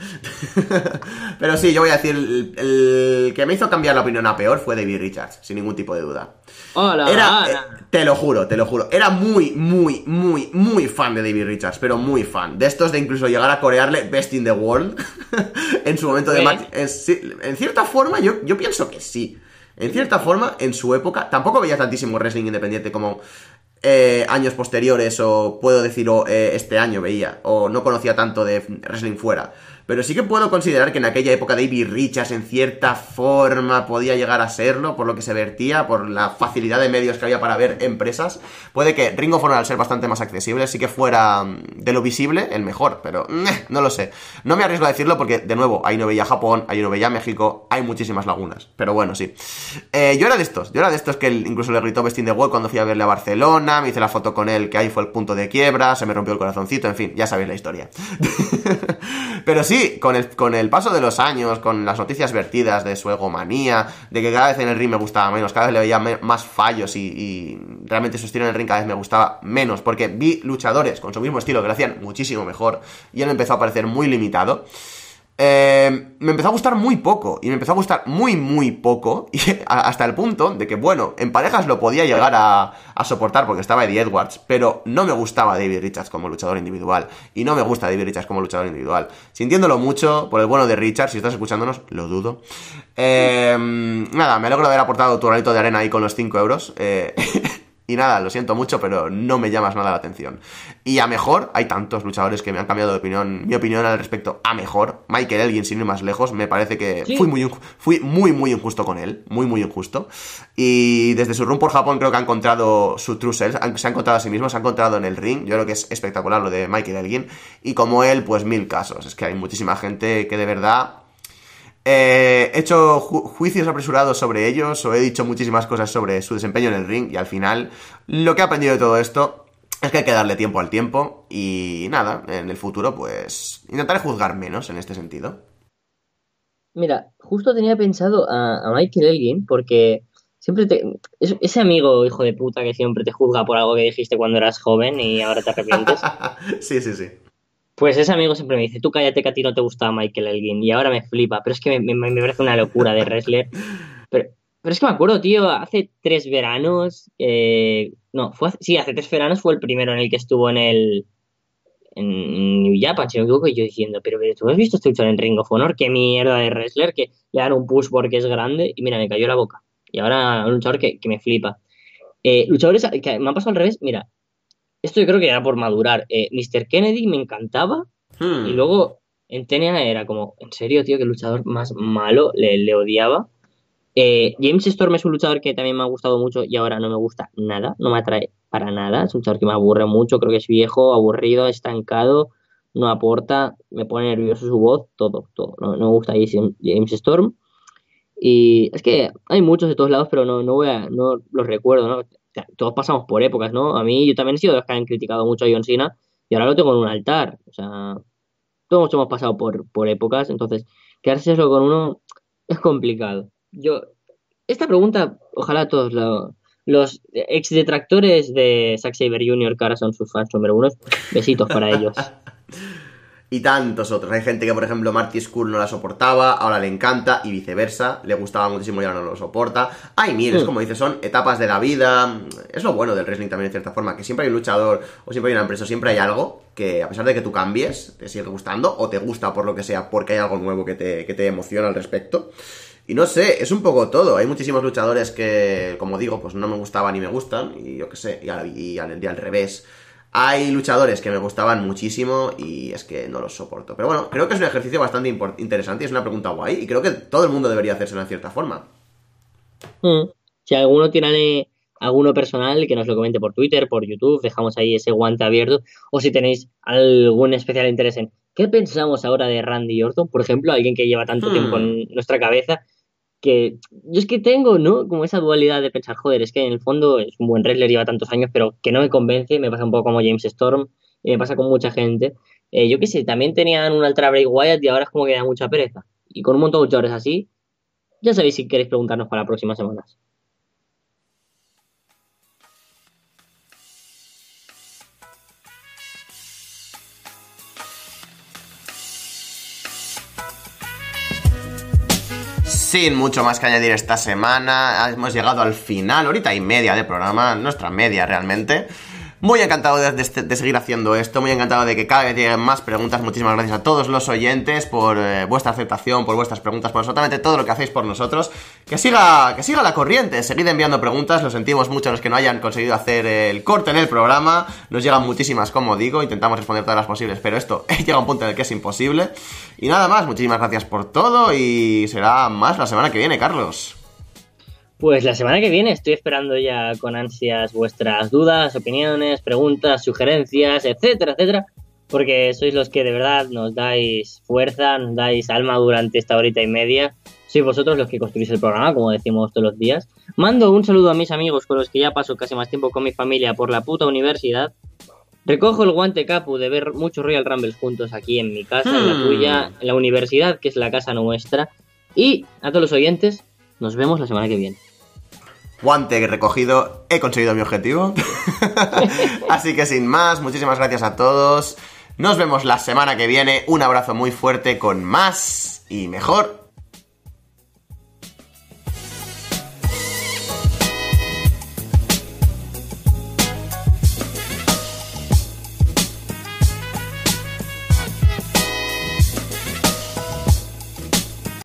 Pero sí, yo voy a decir, el, el que me hizo cambiar la opinión a peor fue David Richards, sin ningún tipo de duda. Hola, Era, hola. eh, te lo juro, te lo juro, era muy, muy, muy, muy fan de David Richards, pero muy fan. De estos de incluso llegar a corearle Best in the World en su momento de match. En, cierta forma, yo, yo pienso que sí. En cierta forma, en su época, tampoco veía tantísimo wrestling independiente como eh, años posteriores, o puedo decir o, eh, este año veía, o no conocía tanto de wrestling fuera. Pero sí que puedo considerar que en aquella época David Richards en cierta forma podía llegar a serlo, por lo que se vertía, por la facilidad de medios que había para ver empresas. Puede que Ring of Honor, al ser bastante más accesible, sí que fuera mm, de lo visible el mejor, pero no lo sé. No me arriesgo a decirlo porque, de nuevo, ahí no veía Japón, ahí no veía México, hay muchísimas lagunas. Pero bueno, sí. Eh, yo era de estos, yo era de estos que incluso le gritó Bestín de World cuando fui a verle a Barcelona, me hice la foto con él, que ahí fue el punto de quiebra, se me rompió el corazoncito, en fin, ya sabéis la historia. pero sí, con el, con el paso de los años, con las noticias vertidas de su egomanía, de que cada vez en el ring me gustaba menos, cada vez le veía más fallos y, y realmente su estilo en el ring cada vez me gustaba menos, porque vi luchadores con su mismo estilo que lo hacían muchísimo mejor y él empezó a parecer muy limitado. Eh, me empezó a gustar muy poco, y me empezó a gustar muy, muy poco, y hasta el punto de que, bueno, en parejas lo podía llegar a, soportar porque estaba Eddie Edwards, pero no me gustaba David Richards como luchador individual, y no me gusta David Richards como luchador individual. Sintiéndolo mucho, por el bueno de Richards, si estás escuchándonos, lo dudo. Eh, nada, me alegro de haber aportado tu granito de arena ahí con los 5 euros. Eh, Y nada, lo siento mucho, pero no me llamas nada la atención. Y a mejor, hay tantos luchadores que me han cambiado de opinión, mi opinión al respecto a mejor. Michael Elgin, sin ir más lejos, me parece que fui, muy, fui muy, muy injusto con él. Muy, muy injusto. Y desde su run por Japón creo que ha encontrado su true self, se ha encontrado a sí mismo, se ha encontrado en el ring. Yo creo que es espectacular lo de Michael Elgin. Y como él, pues mil casos. Es que hay muchísima gente que de verdad he hecho juicios apresurados sobre ellos o he dicho muchísimas cosas sobre su desempeño en el ring y al final lo que he aprendido de todo esto es que hay que darle tiempo al tiempo y nada, en el futuro pues intentaré juzgar menos en este sentido. Mira, justo tenía pensado a, Michael Elgin porque siempre te... ese amigo hijo de puta que siempre te juzga por algo que dijiste cuando eras joven y ahora te arrepientes. sí, sí, sí. Pues ese amigo siempre me dice, tú cállate que a ti no te gustaba Michael Elgin. Y ahora me flipa, pero es que me, me, parece una locura de wrestler. Pero, pero, es que me acuerdo, tío, hace tres veranos, eh, no, fue sí, hace tres veranos fue el primero en el que estuvo en el en New Japan, si no me equivoco, y yo diciendo, pero, tú has visto este luchador en Ring of Honor, qué mierda de wrestler, que le dan un push porque es grande, y mira, me cayó la boca. Y ahora un luchador que, que me flipa. Eh, luchadores que me han pasado al revés, mira, esto yo creo que era por madurar. Eh, Mr. Kennedy me encantaba. Y hmm. luego en TNA era como, en serio, tío, que luchador más malo, le, odiaba. Eh, James Storm es un luchador que también me ha gustado mucho y ahora no me gusta nada, no me atrae para nada. Es un luchador que me aburre mucho, creo que es viejo, aburrido, estancado, no aporta, me pone nervioso su voz, todo, todo. No, me gusta James Storm. Y es que hay muchos de todos lados, pero no, no voy a, no los recuerdo, ¿no? Todos pasamos por épocas, ¿no? A mí yo también he sido de los que han criticado mucho a John Cena y ahora lo tengo en un altar. O sea, todos hemos pasado por, por épocas, entonces quedarse solo con uno es complicado. Yo, esta pregunta, ojalá todos los ex detractores de Zack Saber Jr., que ahora son sus fans número uno, besitos para ellos. y tantos otros. Hay gente que, por ejemplo, Marty School no la soportaba, ahora le encanta y viceversa. Le gustaba muchísimo y ahora no lo soporta. Hay miles, mm. como dices, son etapas de la vida. Es lo bueno del wrestling también, en cierta forma, que siempre hay un luchador o siempre hay una empresa, siempre hay algo que, a pesar de que tú cambies, te sigue gustando o te gusta por lo que sea, porque hay algo nuevo que te, que te emociona al respecto. Y no sé, es un poco todo. Hay muchísimos luchadores que, como digo, pues no me gustaban y me gustan. Y yo qué sé, y al, y al revés hay luchadores que me gustaban muchísimo y es que no los soporto. Pero bueno, creo que es un ejercicio bastante interesante y es una pregunta guay y creo que todo el mundo debería hacerse en cierta forma. Mm. Si alguno tiene alguno personal, que nos lo comente por Twitter, por YouTube, dejamos ahí ese guante abierto. O si tenéis algún especial interés en qué pensamos ahora de Randy Orton, por ejemplo, alguien que lleva tanto tiempo en hmm. nuestra cabeza que yo es que tengo, ¿no? Como esa dualidad de pensar, joder, es que en el fondo es un buen wrestler, lleva tantos años, pero que no me convence, me pasa un poco como James Storm, y me pasa con mucha gente. Eh, yo qué sé, también tenían un Ultra Break Wyatt y ahora es como que da mucha pereza. Y con un montón de luchadores así, ya sabéis si queréis preguntarnos para las próximas semanas. Sin mucho más que añadir esta semana, hemos llegado al final, ahorita y media de programa, nuestra media realmente. Muy encantado de, de- de seguir haciendo esto, muy encantado de que cada vez lleguen más preguntas. Muchísimas gracias a todos los oyentes por eh, vuestra aceptación, por vuestras preguntas, por absolutamente todo lo que hacéis por nosotros. Que siga, que siga la corriente, seguid enviando preguntas. Lo sentimos mucho a los que no hayan conseguido hacer el corte en el programa. Nos llegan muchísimas, como digo, intentamos responder todas las posibles, pero esto llega a un punto en el que es imposible. Y nada más, muchísimas gracias por todo y será más la semana que viene, Carlos. Pues la semana que viene estoy esperando ya con ansias vuestras dudas, opiniones, preguntas, sugerencias, etcétera, etcétera, porque sois los que de verdad nos dais fuerza, nos dais alma durante esta horita y media. Sois vosotros los que construís el programa, como decimos todos los días. Mando un saludo a mis amigos con los que ya paso casi más tiempo con mi familia por la puta universidad. Recojo el guante capu de ver muchos Royal Rumbles juntos aquí en mi casa, en la Hmm. tuya, en la universidad, que es la casa nuestra. Y a todos los oyentes, nos vemos la semana que viene. Guante recogido, he conseguido mi objetivo. Así que sin más, muchísimas gracias a todos. Nos vemos la semana que viene. Un abrazo muy fuerte con más y mejor